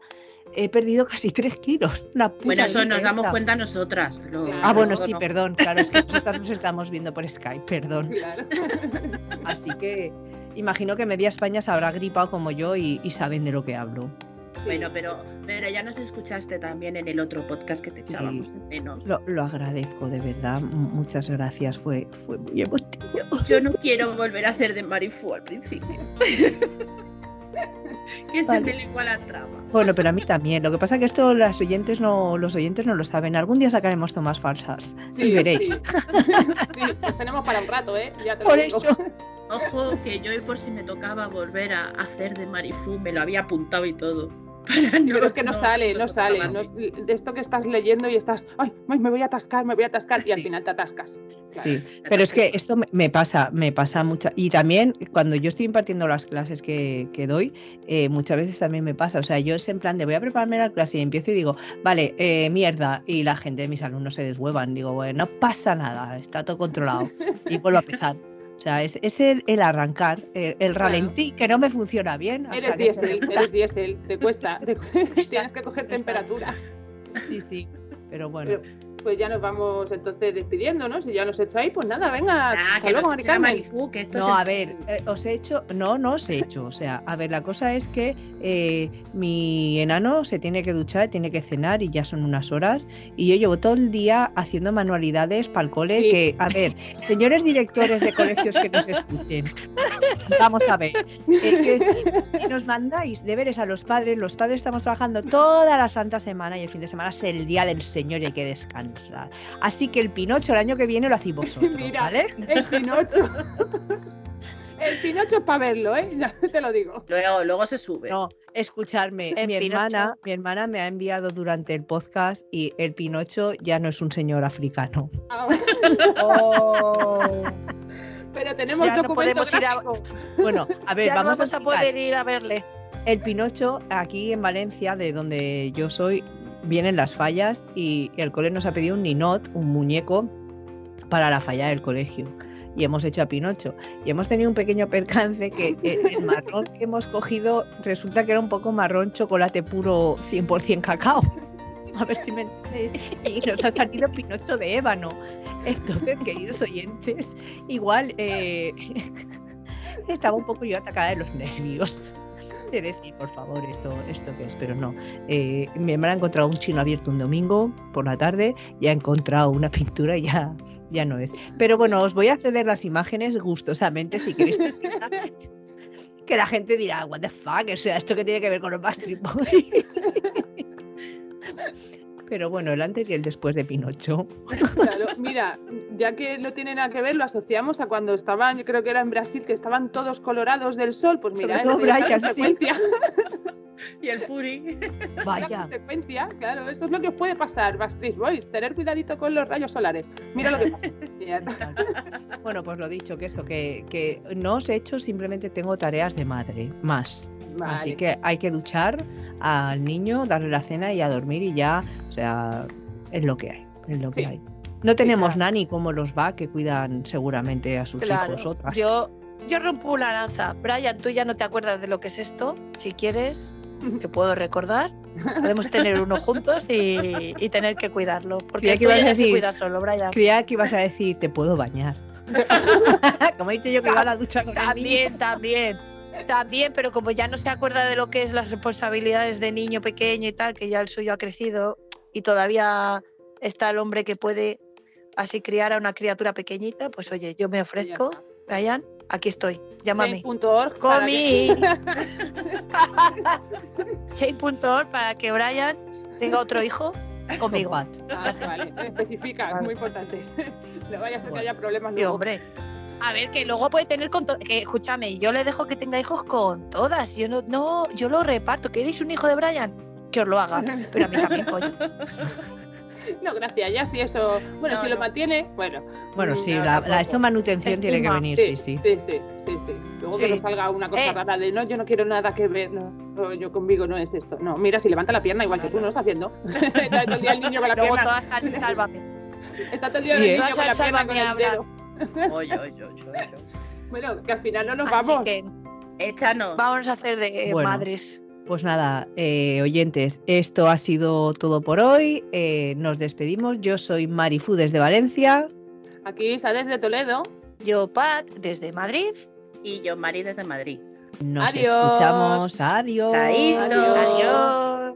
he perdido casi tres kilos. La puta Bueno, eso nos damos cuenta nosotras. lo- Ah, Ah, bueno, sí, no. perdón. Claro, es que nosotros nos estamos viendo por Skype, perdón. Claro. Así que imagino que media España se habrá gripado como yo y, y saben de lo que hablo. Bueno, pero, pero ya nos escuchaste también en el otro podcast que te Sí. echábamos de menos. Lo, lo agradezco, de verdad. Muchas gracias. Fue, fue muy emotivo. Yo no quiero volver a hacer de Marifu al principio. que se Vale. me lengua la trama. Bueno, pero a mí también. Lo que pasa es que esto las oyentes no, los oyentes no lo saben. Algún día sacaremos tomas falsas. y veréis. Sí, Sí, pues tenemos para un rato, ¿eh? Ya te lo Por digo. eso. Ojo, que yo por si me tocaba volver a hacer de Marifu, me lo había apuntado y todo. No- Pero es que no, sale, no sale. no- de esto que estás leyendo y estás, ay, ay, me voy a atascar, me voy a atascar, y al final te atascas. Claro. Sí, pero es que esto me- me pasa, me pasa mucho. Y también cuando yo estoy impartiendo las clases que, que doy, eh, muchas veces también me pasa. O sea, yo es en plan de voy a prepararme la clase y empiezo y digo, vale, eh, mierda. Y la gente, mis alumnos se deshuevan. Digo, bueno, no pasa nada, está todo controlado. Y vuelvo a empezar. O sea, es, es el, el arrancar, el, el Claro. ralentí que no me funciona bien. Eres se diésel, eres diésel, te cuesta, te tienes que coger temperatura. Sí, sí. Pero bueno. Pero, pues ya nos vamos entonces despidiendo, ¿no? Si ya nos echáis, pues nada, venga, Ah, hasta que luego, nos. Marifu, que esto No, es a ver, eh, os he hecho, no, no os he hecho. O sea, a ver, la cosa es que eh, mi enano se tiene que duchar, tiene que cenar y ya son unas horas. Y yo llevo todo el día haciendo manualidades para el cole. Sí. Que, a ver, señores directores de colegios que nos escuchen, vamos a ver. eh, si nos mandáis deberes a los padres, los padres estamos trabajando toda la santa semana y el fin de semana es el día del Señor y hay que descansar. Así que el Pinocho el año que viene lo hacéis vosotros, Mira, ¿vale? el Pinocho. El Pinocho es para verlo, ¿eh? Ya te lo digo. Luego, luego se sube. No, escucharme. Mi Pinocho. hermana, mi hermana me ha enviado durante el podcast y el Pinocho ya no es un señor africano. Ah, Oh. Pero tenemos Ya no podemos ir a-. Bueno, a ver, ya no vamos, a poder ir a verle. El Pinocho aquí en Valencia, de donde yo soy, vienen las fallas y el cole nos ha pedido un ninot, un muñeco, para la falla del colegio. Y hemos hecho a Pinocho. Y hemos tenido un pequeño percance que eh, el marrón que hemos cogido resulta que era un poco marrón chocolate puro 100% cacao. A ver si me. Y nos ha salido Pinocho de ébano. Entonces, queridos oyentes, igual eh, estaba un poco yo atacada de los nervios de decir, por favor, esto, esto qué es, pero no. Eh, mi hermana ha encontrado un chino abierto un domingo por la tarde y ha encontrado una pintura y ya, ya no es. Pero bueno, os voy a ceder las imágenes gustosamente si queréis. que la gente dirá, what the fuck, o sea, esto que tiene que ver con los Backstreet Boys. Pero bueno, el antes y el después de Pinocho. Claro, mira, ya que no tiene nada que ver, lo asociamos a cuando estaban, yo creo que era en Brasil, que estaban todos colorados del sol. Pues mira, Sobre todo esa es la Brian, sí. consecuencia. Y el Fury. La Vaya. consecuencia, claro, eso es lo que os puede pasar, Backstreet Boys, tener cuidadito con los rayos solares. Mira lo que pasa. Bueno, pues lo dicho, que eso, que, que no os he hecho, simplemente tengo tareas de madre, más. Así que hay que duchar al niño, darle la cena y a dormir y ya, o sea, es lo que hay, es lo que Sí. hay. No tenemos claro. nani como los va, que cuidan seguramente a sus Claro. hijos otras. Yo, yo rompo una lanza. Brian, tú ya no te acuerdas de lo que es esto. Si quieres, te puedo recordar. Podemos tener uno juntos y, y tener que cuidarlo. Porque que ibas a ya se decir- cuida solo, Brian. Creía que ibas a decir, te puedo bañar. como he dicho yo que iba a la ducha con el niño. También, también. Pero como ya no se acuerda de lo que es las responsabilidades de niño pequeño y tal, que ya el suyo ha crecido y todavía está el hombre que puede así criar a una criatura pequeñita, pues oye, yo me ofrezco, Brian, aquí estoy, llámame. Chain.org. Comi. Chain.org para que Brian tenga otro hijo conmigo. Ah, vale, especifica, es muy importante. No vaya a ser que haya problemas Y luego. hombre, a ver, que luego puede tener con que escúchame, yo le dejo que tenga hijos con todas. Yo no, no, yo lo reparto. ¿Queréis un hijo de Brian? Que os lo haga. Pero a mí también, coño. No, gracias, ya si eso. Bueno, No, si lo mantiene, bueno. Bueno, mm, sí, no, la, la esta manutención tiene que venir, sí, sí. sí, sí, sí, sí. Luego que no salga una cosa Eh. rara de no, yo no quiero nada que ver, no, yo conmigo no es esto. No, mira, si levanta la pierna igual que tú, ¿no lo estás viendo? está todo el día el niño con la Luego pierna. todas están sálvame. Está todo el día Sí, el ¿eh? niño con la pierna con el dedo. Oye, oye, oye, oye. Bueno, que al final no nos Así vamos. que Échanos. vamos a hacer de Bueno. madres. Pues nada, eh, oyentes, esto ha sido todo por hoy. eh, nos despedimos. Yo soy Marifu desde Valencia. Aquí Isa desde Toledo. Yo, Pat, desde Madrid. Y yo, Mari, desde Madrid. Nos Adiós. escuchamos. Adiós. Chaito. Adiós.